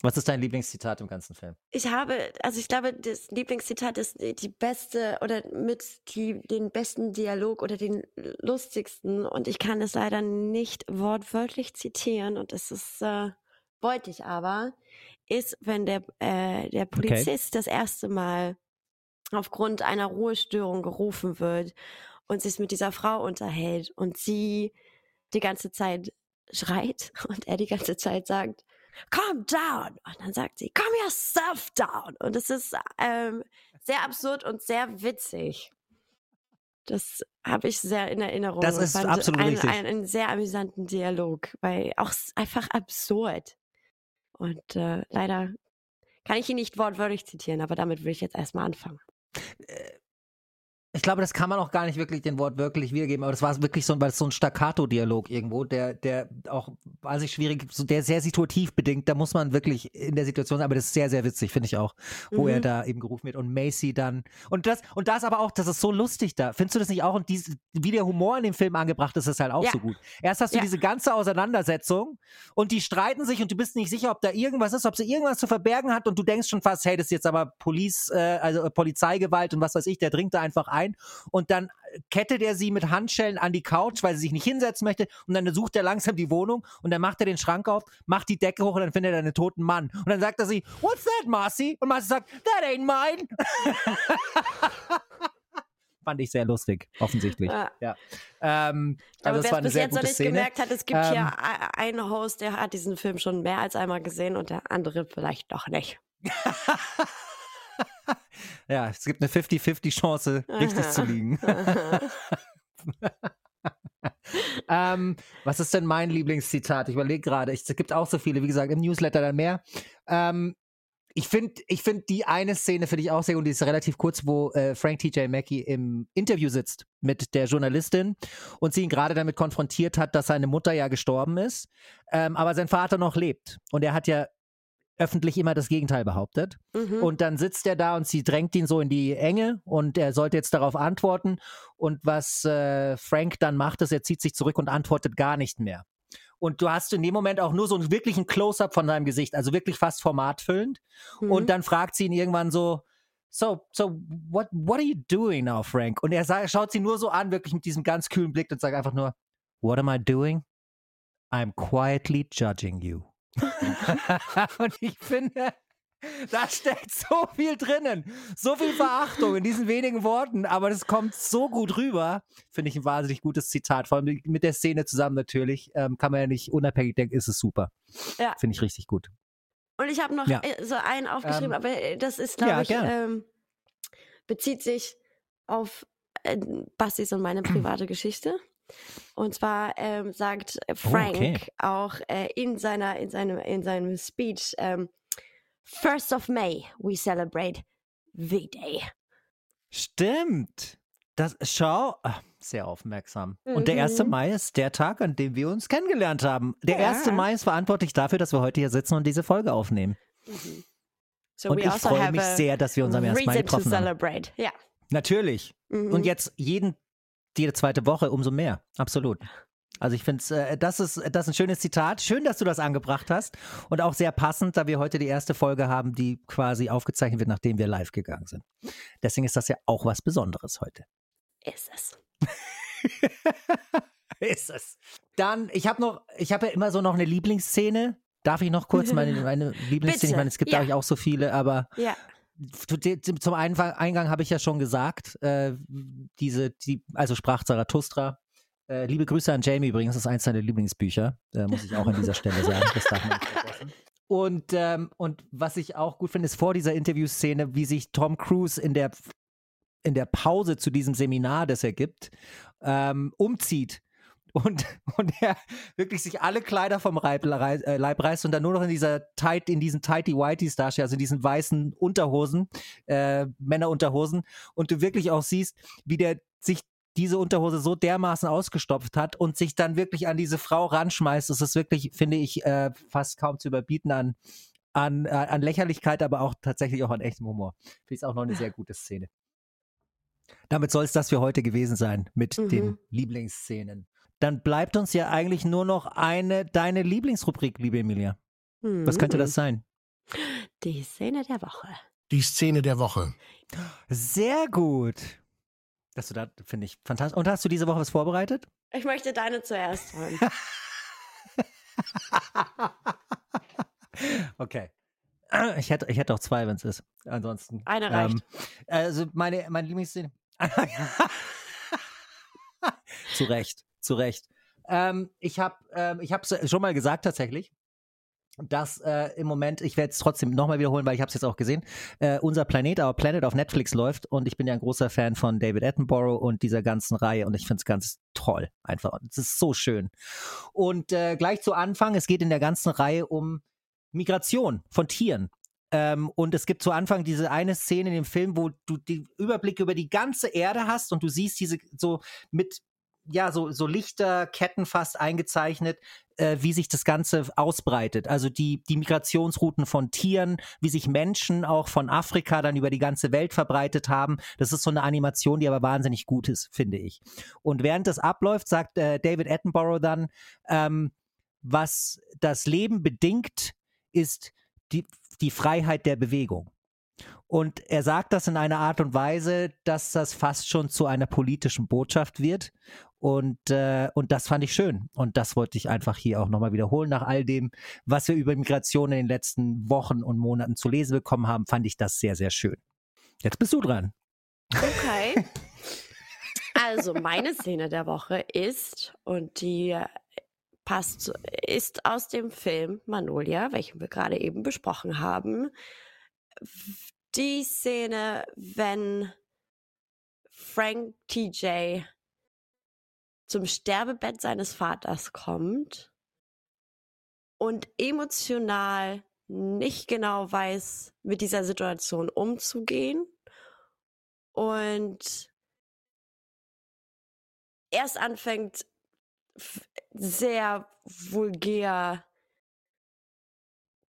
Speaker 2: Was ist dein Lieblingszitat im ganzen Film?
Speaker 3: Ich habe, also ich glaube, das Lieblingszitat ist die die beste oder mit die, den besten Dialog oder den lustigsten. Und ich kann es leider nicht wortwörtlich zitieren. Und es ist, äh, wollte ich aber, ist, wenn der, äh, der Polizist das erste Mal aufgrund einer Ruhestörung gerufen wird und sich mit dieser Frau unterhält und sie die ganze Zeit schreit (laughs) und er die ganze Zeit sagt, calm down. Und dann sagt sie, calm yourself down. Und es ist ähm, sehr absurd und sehr witzig. Das habe ich sehr in Erinnerung.
Speaker 2: Das ist absolut
Speaker 3: einen,
Speaker 2: richtig.
Speaker 3: Einen, einen sehr amüsanten Dialog, weil auch einfach absurd. Und äh, leider kann ich ihn nicht wortwörtlich zitieren, aber damit will ich jetzt erstmal anfangen.
Speaker 2: Ich glaube, das kann man auch gar nicht wirklich den Wort wirklich wiedergeben, aber das war wirklich so, weil es so ein Staccato-Dialog irgendwo, der, der auch, weiß ich, schwierig, so der sehr situativ bedingt, da muss man wirklich in der Situation sein, aber das ist sehr, sehr witzig, finde ich auch, wo
Speaker 3: Mhm.
Speaker 2: er da eben gerufen wird und Macy dann, und das, und das aber auch, das ist so lustig da, findest du das nicht auch? Und dies, wie der Humor in dem Film angebracht ist, ist halt auch
Speaker 3: Ja.
Speaker 2: so gut. Erst hast du
Speaker 3: Ja.
Speaker 2: diese ganze Auseinandersetzung und die streiten sich und du bist nicht sicher, ob da irgendwas ist, ob sie irgendwas zu verbergen hat und du denkst schon fast, hey, das ist jetzt aber Police, äh, also äh, Polizeigewalt und was weiß ich, der dringt da einfach ein und dann kettet er sie mit Handschellen an die Couch, weil sie sich nicht hinsetzen möchte und dann sucht er langsam die Wohnung und dann macht er den Schrank auf, macht die Decke hoch und dann findet er einen toten Mann und dann sagt er sie, what's that, Marcy? Und Marcy sagt, that ain't mine. (laughs) Fand ich sehr lustig, offensichtlich.
Speaker 3: Ja.
Speaker 2: Ja. Ähm,
Speaker 3: Aber
Speaker 2: also das
Speaker 3: wer es bis jetzt noch nicht
Speaker 2: Szene.
Speaker 3: gemerkt hat, es gibt
Speaker 2: Ähm,
Speaker 3: hier einen Host, der hat diesen Film schon mehr als einmal gesehen und der andere vielleicht noch nicht. (laughs) (laughs)
Speaker 2: Ja, es gibt eine 50-50 Chance, richtig
Speaker 3: Aha.
Speaker 2: zu (laughs) liegen. (laughs) ähm, was ist denn mein Lieblingszitat? Ich überlege gerade. Es gibt auch so viele, wie gesagt, im Newsletter dann mehr. Ähm, ich finde ich find die eine Szene finde ich auch sehr gut, die ist relativ kurz, wo äh, Frank T.J. Mackey im Interview sitzt mit der Journalistin und sie ihn gerade damit konfrontiert hat, dass seine Mutter ja gestorben ist, ähm, aber sein Vater noch lebt. Und er hat ja öffentlich immer das Gegenteil behauptet.
Speaker 3: Mhm.
Speaker 2: Und dann sitzt er da und sie drängt ihn so in die Enge und er sollte jetzt darauf antworten. Und was äh, Frank dann macht, ist, er zieht sich zurück und antwortet gar nicht mehr. Und du hast in dem Moment auch nur so einen wirklichen Close-up von seinem Gesicht, also wirklich fast formatfüllend.
Speaker 3: Mhm.
Speaker 2: Und dann fragt sie ihn irgendwann so, so, so, what, what are you doing now, Frank? Und er sa- schaut sie nur so an, wirklich mit diesem ganz kühlen Blick und sagt einfach nur, what am I doing? I'm quietly judging you. (laughs) und ich finde, da steckt so viel drinnen. So viel Verachtung in diesen wenigen Worten, aber das kommt so gut rüber. Finde ich ein wahnsinnig gutes Zitat. Vor allem mit der Szene zusammen natürlich. Ähm, kann man ja nicht unabhängig denken, ist es super.
Speaker 3: Ja.
Speaker 2: Finde ich richtig gut.
Speaker 3: Und ich habe noch
Speaker 2: Ja.
Speaker 3: äh, so einen aufgeschrieben,
Speaker 2: Ähm,
Speaker 3: aber äh, das ist, glaube
Speaker 2: ja,
Speaker 3: ich, ähm, bezieht sich auf äh, Bastis und meine private Geschichte. Und zwar ähm, sagt Frank
Speaker 2: Oh, okay.
Speaker 3: auch äh, in seiner in seinem in seinem Speech ähm, First of May we celebrate V-Day.
Speaker 2: Stimmt. Das, schau, ah, sehr aufmerksam. Und der 1.
Speaker 3: Mhm.
Speaker 2: Mai ist der Tag, an dem wir uns kennengelernt haben. Der
Speaker 3: Ja.
Speaker 2: 1. Mai ist verantwortlich dafür, dass wir heute hier sitzen und diese Folge aufnehmen.
Speaker 3: Mhm. So
Speaker 2: und ich
Speaker 3: also
Speaker 2: freue mich sehr, dass wir uns am 1. Mai getroffen haben.
Speaker 3: Ja.
Speaker 2: Natürlich.
Speaker 3: Mhm.
Speaker 2: Und jetzt jeden, jede zweite Woche umso mehr. Absolut. Also ich finde, äh, das ist das ist ein schönes Zitat. Schön, dass du das angebracht hast und auch sehr passend, da wir heute die erste Folge haben, die quasi aufgezeichnet wird, nachdem wir live gegangen sind. Deswegen ist das ja auch was Besonderes heute.
Speaker 3: ist es. (laughs)
Speaker 2: ist es. Dann, ich habe noch, ich habe ja immer so noch eine Lieblingsszene. Darf ich noch kurz meine, meine (laughs) Lieblingsszene? Ich meine, es gibt
Speaker 3: ja.
Speaker 2: auch so viele, aber
Speaker 3: Ja.
Speaker 2: Zum Eingang habe ich ja schon gesagt, äh, diese, die, also sprach Zarathustra. Äh, liebe Grüße an Jamie übrigens, das ist eins seiner Lieblingsbücher. Äh, muss ich auch an dieser Stelle sagen. Das darf man. Und, ähm, und was ich auch gut finde, ist vor dieser Interviewszene, wie sich Tom Cruise in der, in der Pause zu diesem Seminar, das er gibt, ähm, umzieht. Und, (laughs) und er wirklich sich alle Kleider vom Leib, äh, Leib reißt und dann nur noch in dieser tight, in diesen tighty whities dasteht, also in diesen weißen Unterhosen, äh, Männerunterhosen. Und du wirklich auch siehst, wie der sich diese Unterhose so dermaßen ausgestopft hat und sich dann wirklich an diese Frau ranschmeißt. Das ist wirklich, finde ich, äh, fast kaum zu überbieten an, an, äh, an Lächerlichkeit, aber auch tatsächlich auch an echtem Humor. Finde ich auch noch eine sehr gute Szene. Damit soll es das für heute gewesen sein mit
Speaker 3: Mhm.
Speaker 2: den Lieblingsszenen. Dann bleibt uns ja eigentlich nur noch eine, deine Lieblingsrubrik, liebe Emilia. Was könnte
Speaker 3: Mhm.
Speaker 2: das sein?
Speaker 3: Die Szene der Woche.
Speaker 1: Die Szene der Woche.
Speaker 2: Sehr gut. Dass du da, finde ich, fantastisch. Und hast du diese Woche was vorbereitet?
Speaker 3: Ich möchte deine zuerst hören. (laughs)
Speaker 2: Okay. Ich hätte, ich hätte auch zwei, wenn es ist. Ansonsten.
Speaker 3: Eine reicht.
Speaker 2: Ähm, also meine, meine Lieblingsszene. (laughs) zu Recht, zu Recht. Ähm, ich habe ähm, ich hab's schon mal gesagt tatsächlich, dass äh, im Moment, ich werde es trotzdem nochmal wiederholen, weil ich habe es jetzt auch gesehen, äh, unser Planet, Our Planet auf Netflix läuft und ich bin ja ein großer Fan von David Attenborough und dieser ganzen Reihe und ich finde es ganz toll einfach. Es ist so schön. Und äh, gleich zu Anfang, es geht in der ganzen Reihe um Migration von Tieren. Ähm, und es gibt zu Anfang diese eine Szene in dem Film, wo du den Überblick über die ganze Erde hast und du siehst diese so mit ja, so, so Lichterketten fast eingezeichnet, äh, wie sich das Ganze ausbreitet. Also die, die Migrationsrouten von Tieren, wie sich Menschen auch von Afrika dann über die ganze Welt verbreitet haben. Das ist so eine Animation, die aber wahnsinnig gut ist, finde ich. Und während das abläuft, sagt äh, David Attenborough dann, ähm, was das Leben bedingt, ist die, die Freiheit der Bewegung. Und er sagt das in einer Art und Weise, dass das fast schon zu einer politischen Botschaft wird. Und, äh, und das fand ich schön. Und das wollte ich einfach hier auch nochmal wiederholen. Nach all dem, was wir über Migration in den letzten Wochen und Monaten zu lesen bekommen haben, fand ich das sehr, sehr schön. Jetzt bist du dran.
Speaker 3: Okay. (laughs) Also, meine Szene der Woche ist, und die passt, ist aus dem Film Magnolia, welchen wir gerade eben besprochen haben. Die Szene, wenn Frank TJ zum Sterbebett seines Vaters kommt und emotional nicht genau weiß, mit dieser Situation umzugehen und erst anfängt sehr vulgär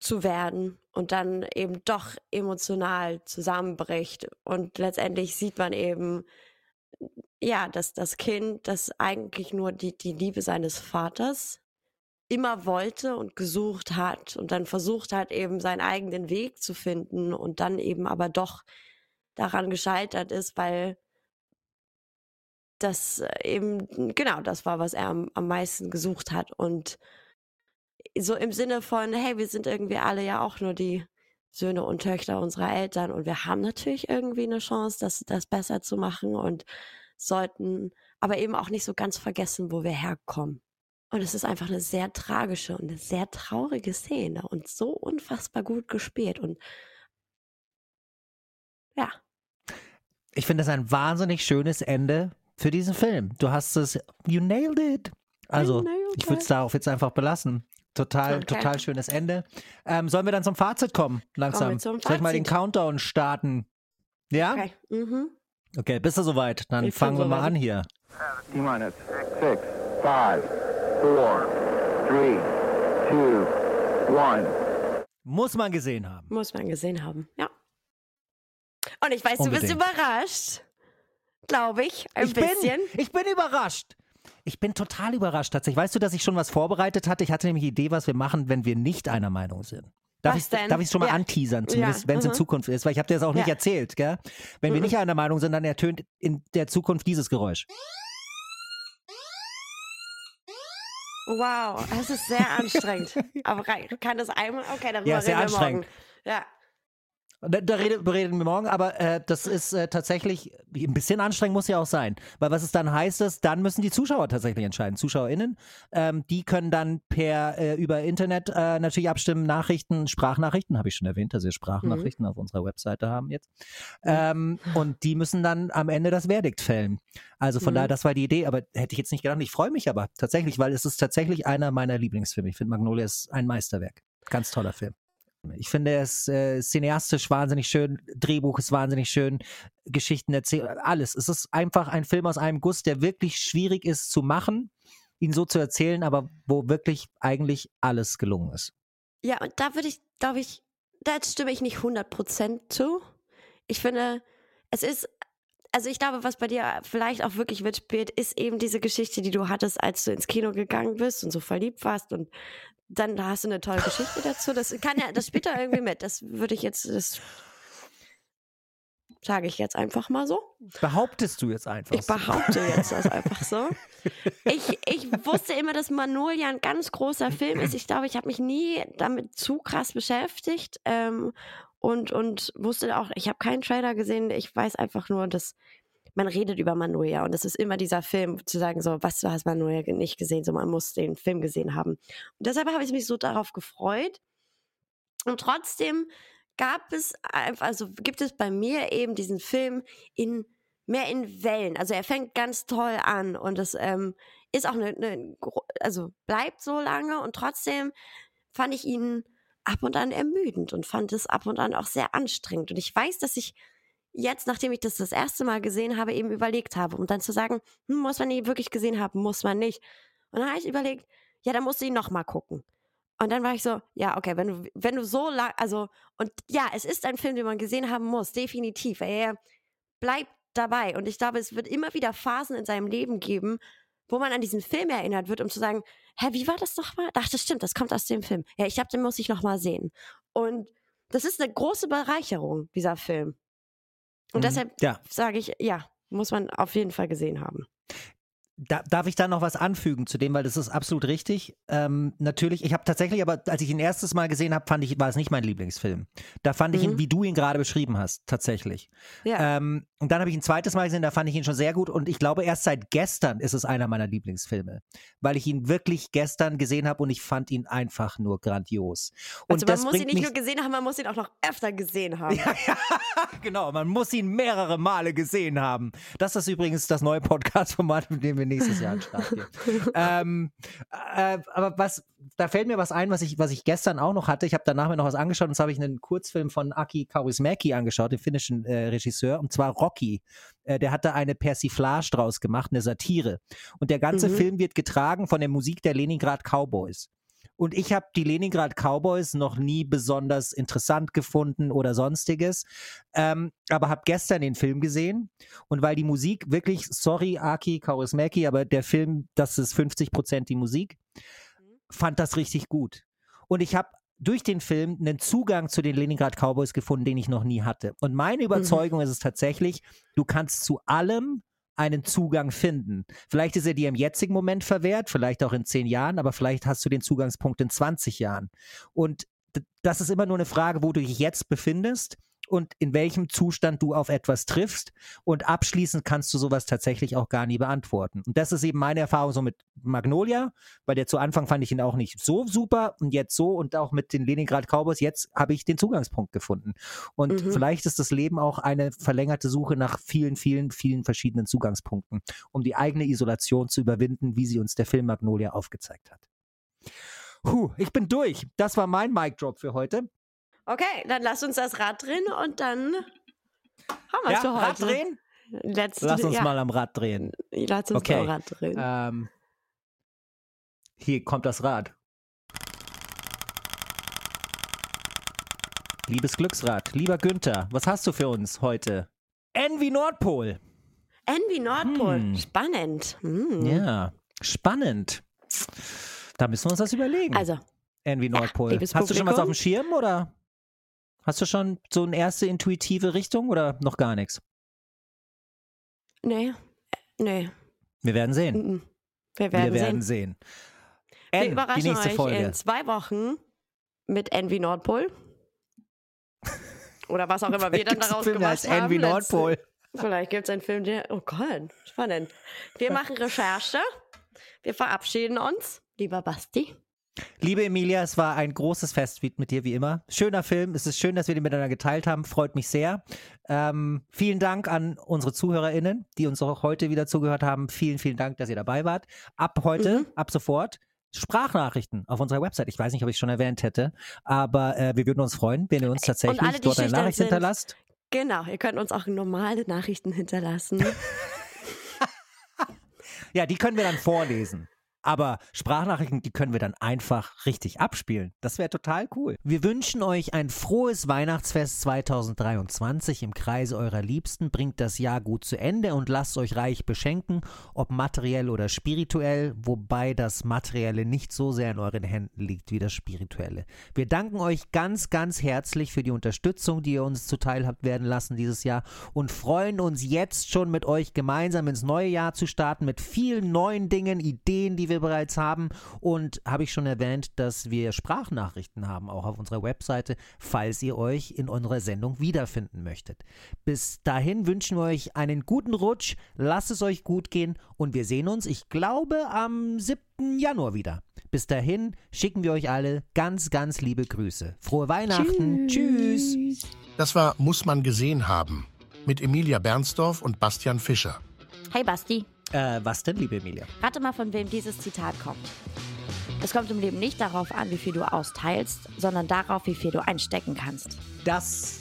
Speaker 3: zu werden und dann eben doch emotional zusammenbricht. Und letztendlich sieht man eben ja, dass das Kind, das eigentlich nur die, die Liebe seines Vaters immer wollte und gesucht hat und dann versucht hat, eben seinen eigenen Weg zu finden und dann eben aber doch daran gescheitert ist, weil das äh, eben, genau, das war, was er am, am meisten gesucht hat. Und so im Sinne von, hey, wir sind irgendwie alle ja auch nur die Söhne und Töchter unserer Eltern und wir haben natürlich irgendwie eine Chance, das, das besser zu machen und sollten aber eben auch nicht so ganz vergessen, wo wir herkommen. Und es ist einfach eine sehr tragische und eine sehr traurige Szene und so unfassbar gut gespielt und ja.
Speaker 2: Ich finde das ein wahnsinnig schönes Ende für diesen Film. Du hast es, you nailed it. Also, ich würde es darauf jetzt einfach belassen. Total, okay. total schönes Ende. Ähm, sollen wir dann zum Fazit kommen? Langsam. Soll ich mal den Countdown starten? Ja?
Speaker 3: Okay. Mhm.
Speaker 2: Okay, bist du soweit? Dann ich fangen wir mal an hier.
Speaker 4: T-minus 6, 5, 4, 3, 2, 1.
Speaker 2: Muss man gesehen haben.
Speaker 3: Muss man gesehen haben, ja. Und ich weiß, Unbedingt. du bist überrascht. Glaube ich, ein
Speaker 2: ich
Speaker 3: bisschen.
Speaker 2: Bin, ich bin überrascht. Ich bin total überrascht tatsächlich. Weißt du, dass ich schon was vorbereitet hatte? Ich hatte nämlich die Idee, was wir machen, wenn wir nicht einer Meinung sind. Darf ich es schon mal ja. anteasern, zumindest ja. wenn es in mhm. Zukunft ist, weil ich habe dir das auch nicht ja. erzählt, gell? Wenn mhm. wir nicht einer Meinung sind, dann ertönt in der Zukunft dieses Geräusch.
Speaker 3: Wow, das ist sehr anstrengend. (laughs) Aber kann das einmal? Okay, darüber
Speaker 2: ja, sehr wir anstrengend.
Speaker 3: morgen. Ja.
Speaker 2: Da, da reden, reden wir morgen, aber äh, das ist äh, tatsächlich ein bisschen anstrengend, muss ja auch sein. Weil was es dann heißt, ist, dann müssen die Zuschauer tatsächlich entscheiden. ZuschauerInnen, ähm, die können dann per äh, über Internet äh, natürlich abstimmen, Nachrichten, Sprachnachrichten, habe ich schon erwähnt, dass wir Sprachnachrichten mhm. auf unserer Webseite haben jetzt. Ähm, und die müssen dann am Ende das Verdikt fällen. Also von mhm. daher, das war die Idee, aber hätte ich jetzt nicht gedacht. Ich freue mich aber tatsächlich, weil es ist tatsächlich einer meiner Lieblingsfilme. Ich finde Magnolia ist ein Meisterwerk. Ganz toller Film. Ich finde es äh, cineastisch wahnsinnig schön, Drehbuch ist wahnsinnig schön, Geschichten erzählen, alles. Es ist einfach ein Film aus einem Guss, der wirklich schwierig ist zu machen, ihn so zu erzählen, aber wo wirklich eigentlich alles gelungen ist.
Speaker 3: Ja, und da würde ich, glaube ich, da stimme ich nicht 100% zu. Ich finde, es ist also ich glaube, was bei dir vielleicht auch wirklich mitspielt, ist eben diese Geschichte, die du hattest, als du ins Kino gegangen bist und so verliebt warst und dann hast du eine tolle Geschichte dazu. Das kann ja, das spielt da irgendwie mit. Das würde ich jetzt, das sage ich jetzt einfach mal so.
Speaker 2: Behauptest du jetzt einfach
Speaker 3: Ich behaupte jetzt das (laughs) einfach so. Ich, ich wusste immer, dass Manolia ein ganz großer Film ist. Ich glaube, ich habe mich nie damit zu krass beschäftigt ähm, und, und wusste auch, ich habe keinen Trailer gesehen. Ich weiß einfach nur, dass man redet über Manoja und es ist immer dieser Film zu sagen, so, was du hast Manoja nicht gesehen, so man muss den Film gesehen haben. Und deshalb habe ich mich so darauf gefreut. Und trotzdem gab es einfach, also gibt es bei mir eben diesen Film in mehr in Wellen. Also er fängt ganz toll an und es ähm, ist auch eine, eine, also bleibt so lange und trotzdem fand ich ihn ab und an ermüdend und fand es ab und an auch sehr anstrengend. Und ich weiß, dass ich jetzt, nachdem ich das das erste Mal gesehen habe, eben überlegt habe, um dann zu sagen, hm, muss man ihn wirklich gesehen haben, muss man nicht. Und dann habe ich überlegt, ja, dann musst du ihn nochmal gucken. Und dann war ich so, ja, okay, wenn du, wenn du so lang, also, und ja, es ist ein Film, den man gesehen haben muss, definitiv. Er bleibt dabei. Und ich glaube, es wird immer wieder Phasen in seinem Leben geben, wo man an diesen Film erinnert wird, um zu sagen, hä, wie war das nochmal? Ach, das stimmt, das kommt aus dem Film. Ja, ich glaube, den muss ich nochmal sehen. Und das ist eine große Bereicherung, dieser Film. Und mhm. deshalb ja. sage ich, ja, muss man auf jeden Fall gesehen haben.
Speaker 2: Da, darf ich da noch was anfügen zu dem, weil das ist absolut richtig. Ähm, natürlich, ich habe tatsächlich, aber als ich ihn erstes Mal gesehen habe, fand ich, war es nicht mein Lieblingsfilm. Da fand mhm. ich ihn, mhm. wie du ihn gerade beschrieben hast, tatsächlich. Ja. Ähm, und dann habe ich ihn ein zweites Mal gesehen, da fand ich ihn schon sehr gut. Und ich glaube, erst seit gestern ist es einer meiner Lieblingsfilme, weil ich ihn wirklich gestern gesehen habe und ich fand ihn einfach nur grandios. Und
Speaker 3: also man muss ihn nicht nur gesehen haben, man muss ihn auch noch öfter gesehen (laughs) haben.
Speaker 2: Ja, ja, (laughs) genau, man muss ihn mehrere Male gesehen haben. Das ist übrigens das neue Podcast-Format, mit dem wir nächstes Jahr den Start gehen. (laughs) ähm, äh, aber was, da fällt mir was ein, was ich, was ich gestern auch noch hatte. Ich habe danach mir noch was angeschaut und zwar habe ich einen Kurzfilm von Aki Kaurismäki angeschaut, dem finnischen äh, Regisseur, und zwar Rocky. Äh, der hat da eine Persiflage draus gemacht, eine Satire. Und der ganze mhm. Film wird getragen von der Musik der Leningrad Cowboys. Und ich habe die Leningrad Cowboys noch nie besonders interessant gefunden oder sonstiges, ähm, aber habe gestern den Film gesehen und weil die Musik wirklich, sorry Aki Kaurismäki, aber der Film, das ist 50 Prozent die Musik, mhm. fand das richtig gut. Und ich habe durch den Film einen Zugang zu den Leningrad Cowboys gefunden, den ich noch nie hatte. Und meine mhm. Überzeugung mhm. ist es tatsächlich, du kannst zu allem einen Zugang finden. Vielleicht ist er dir im jetzigen Moment verwehrt, vielleicht auch in zehn Jahren, aber vielleicht hast du den Zugangspunkt in 20 Jahren. Und das ist immer nur eine Frage, wo du dich jetzt befindest und in welchem Zustand du auf etwas triffst. Und abschließend kannst du sowas tatsächlich auch gar nie beantworten. Und das ist eben meine Erfahrung so mit Magnolia, weil der zu Anfang fand ich ihn auch nicht so super und jetzt so und auch mit den Leningrad Cowboys, jetzt habe ich den Zugangspunkt gefunden. Und
Speaker 3: Mhm.
Speaker 2: vielleicht ist das Leben auch eine verlängerte Suche nach vielen, vielen, vielen verschiedenen Zugangspunkten, um die eigene Isolation zu überwinden, wie sie uns der Film Magnolia aufgezeigt hat. Puh, ich bin durch. Das war mein Mic Drop für heute.
Speaker 3: Okay, dann lass uns das Rad drehen und dann haben wir
Speaker 2: Ja,
Speaker 3: für heute.
Speaker 2: Rad drehen?
Speaker 3: Letzte,
Speaker 2: Lass uns
Speaker 3: ja,
Speaker 2: mal am Rad drehen.
Speaker 3: Lass uns
Speaker 2: Okay.
Speaker 3: mal Rad drehen.
Speaker 2: Ähm, hier kommt das Rad. Liebes Glücksrad, lieber Günther, was hast du für uns heute? Envy Nordpol.
Speaker 3: Envy Nordpol.
Speaker 2: Hm.
Speaker 3: Spannend. Hm.
Speaker 2: Ja, spannend. Da müssen wir uns das überlegen.
Speaker 3: Also,
Speaker 2: Envy Nordpol.
Speaker 3: liebes
Speaker 2: hast du schon was auf
Speaker 3: Publikum.
Speaker 2: dem Schirm oder hast du schon so eine erste intuitive Richtung oder noch gar nichts?
Speaker 3: nee. Nee.
Speaker 2: Wir werden sehen.
Speaker 3: Wir werden,
Speaker 2: wir werden
Speaker 3: sehen.
Speaker 2: sehen.
Speaker 3: Wir
Speaker 2: N, die
Speaker 3: überraschen
Speaker 2: nächste
Speaker 3: euch
Speaker 2: Folge.
Speaker 3: in zwei Wochen mit Envy Nordpol. Oder was auch (laughs) immer wir dann daraus
Speaker 2: Film,
Speaker 3: gemacht
Speaker 2: heißt
Speaker 3: haben.
Speaker 2: Envy Nordpol.
Speaker 3: Vielleicht gibt es einen Film, der. Oh Gott, spannend. Wir machen Recherche. Wir verabschieden uns. Lieber Basti.
Speaker 2: Liebe Emilia, es war ein großes Fest mit dir wie immer. Schöner Film. Es ist schön, dass wir den miteinander geteilt haben. Freut mich sehr. Ähm, vielen Dank an unsere ZuhörerInnen, die uns auch heute wieder zugehört haben. Vielen, vielen Dank, dass ihr dabei wart. Ab heute,
Speaker 3: Mhm.
Speaker 2: ab sofort. Sprachnachrichten auf unserer Website. Ich weiß nicht, ob ich es schon erwähnt hätte, aber äh, wir würden uns freuen, wenn ihr uns tatsächlich
Speaker 3: alle,
Speaker 2: dort eine Nachricht
Speaker 3: sind.
Speaker 2: hinterlasst.
Speaker 3: Genau, ihr könnt uns auch normale Nachrichten hinterlassen. (laughs)
Speaker 2: Ja, die können wir dann vorlesen. Aber Sprachnachrichten, die können wir dann einfach richtig abspielen. Das wäre total cool. Wir wünschen euch ein frohes Weihnachtsfest 2023 im Kreise eurer Liebsten. Bringt das Jahr gut zu Ende und lasst euch reich beschenken, ob materiell oder spirituell, wobei das Materielle nicht so sehr in euren Händen liegt wie das Spirituelle. Wir danken euch ganz, ganz herzlich für die Unterstützung, die ihr uns zuteil habt werden lassen dieses Jahr und freuen uns jetzt schon mit euch gemeinsam ins neue Jahr zu starten mit vielen neuen Dingen, Ideen, die wir bereits haben. Und habe ich schon erwähnt, dass wir Sprachnachrichten haben, auch auf unserer Webseite, falls ihr euch in unserer Sendung wiederfinden möchtet. Bis dahin wünschen wir euch einen guten Rutsch, lasst es euch gut gehen und wir sehen uns, ich glaube, am 7. Januar wieder. Bis dahin schicken wir euch alle ganz, ganz liebe Grüße. Frohe Weihnachten. Tschüss.
Speaker 1: Das war Muss man gesehen haben. Mit Emilia Bernsdorf und Bastian Fischer.
Speaker 3: Hey Basti,
Speaker 2: Äh, was denn, liebe Emilia?
Speaker 3: rate mal, von wem dieses Zitat kommt. Es kommt im Leben nicht darauf an, wie viel du austeilst, sondern darauf, wie viel du einstecken kannst.
Speaker 2: Das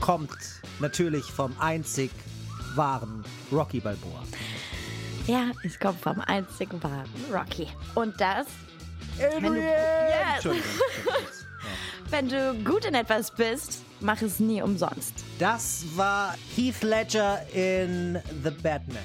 Speaker 2: kommt natürlich vom einzig wahren Rocky Balboa.
Speaker 3: Ja, es kommt vom einzigen wahren Rocky. Und das,
Speaker 2: Adrian!
Speaker 3: du- (laughs) Ja.
Speaker 2: Entschuldigung. Entschuldigung.
Speaker 3: wenn du gut in etwas bist, mach es nie umsonst.
Speaker 2: Das war Heath Ledger in The Batman.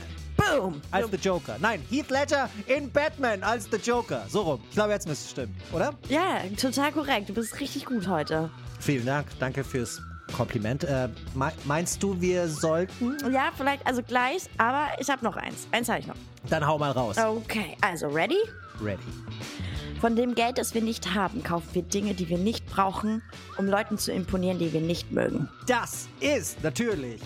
Speaker 3: Boom!
Speaker 2: Als The Joker. Nein, Heath Ledger in Batman als The Joker. So rum. Ich glaube, jetzt müsste es stimmen, oder?
Speaker 3: Ja, total korrekt. Du bist richtig gut heute.
Speaker 2: Vielen Dank. Danke fürs Kompliment. Äh, mei- meinst du, wir sollten?
Speaker 3: Ja, vielleicht, also gleich, aber ich habe noch eins. Eins habe ich noch.
Speaker 2: Dann hau mal raus.
Speaker 3: Okay, also ready?
Speaker 2: Ready.
Speaker 3: Von dem Geld, das wir nicht haben, kaufen wir Dinge, die wir nicht brauchen, um Leuten zu imponieren, die wir nicht mögen.
Speaker 2: Das ist natürlich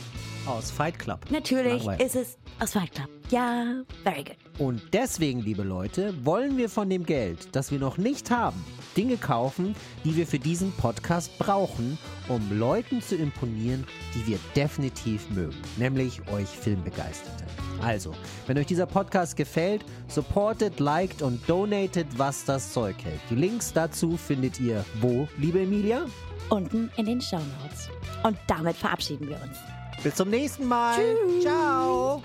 Speaker 2: aus Fight Club.
Speaker 3: Natürlich
Speaker 2: Langweilig.
Speaker 3: ist es aus Fight. Ja, very good.
Speaker 2: Und deswegen, liebe Leute, wollen wir von dem Geld, das wir noch nicht haben, Dinge kaufen, die wir für diesen Podcast brauchen, um Leuten zu imponieren, die wir definitiv mögen, nämlich euch Filmbegeisterte. Also, wenn euch dieser Podcast gefällt, supportet, liked und donatet, was das Zeug hält. Die Links dazu findet ihr wo, liebe Emilia?
Speaker 3: Unten in den Show Notes. Und damit verabschieden wir uns.
Speaker 2: Bis zum nächsten Mal. Ciao.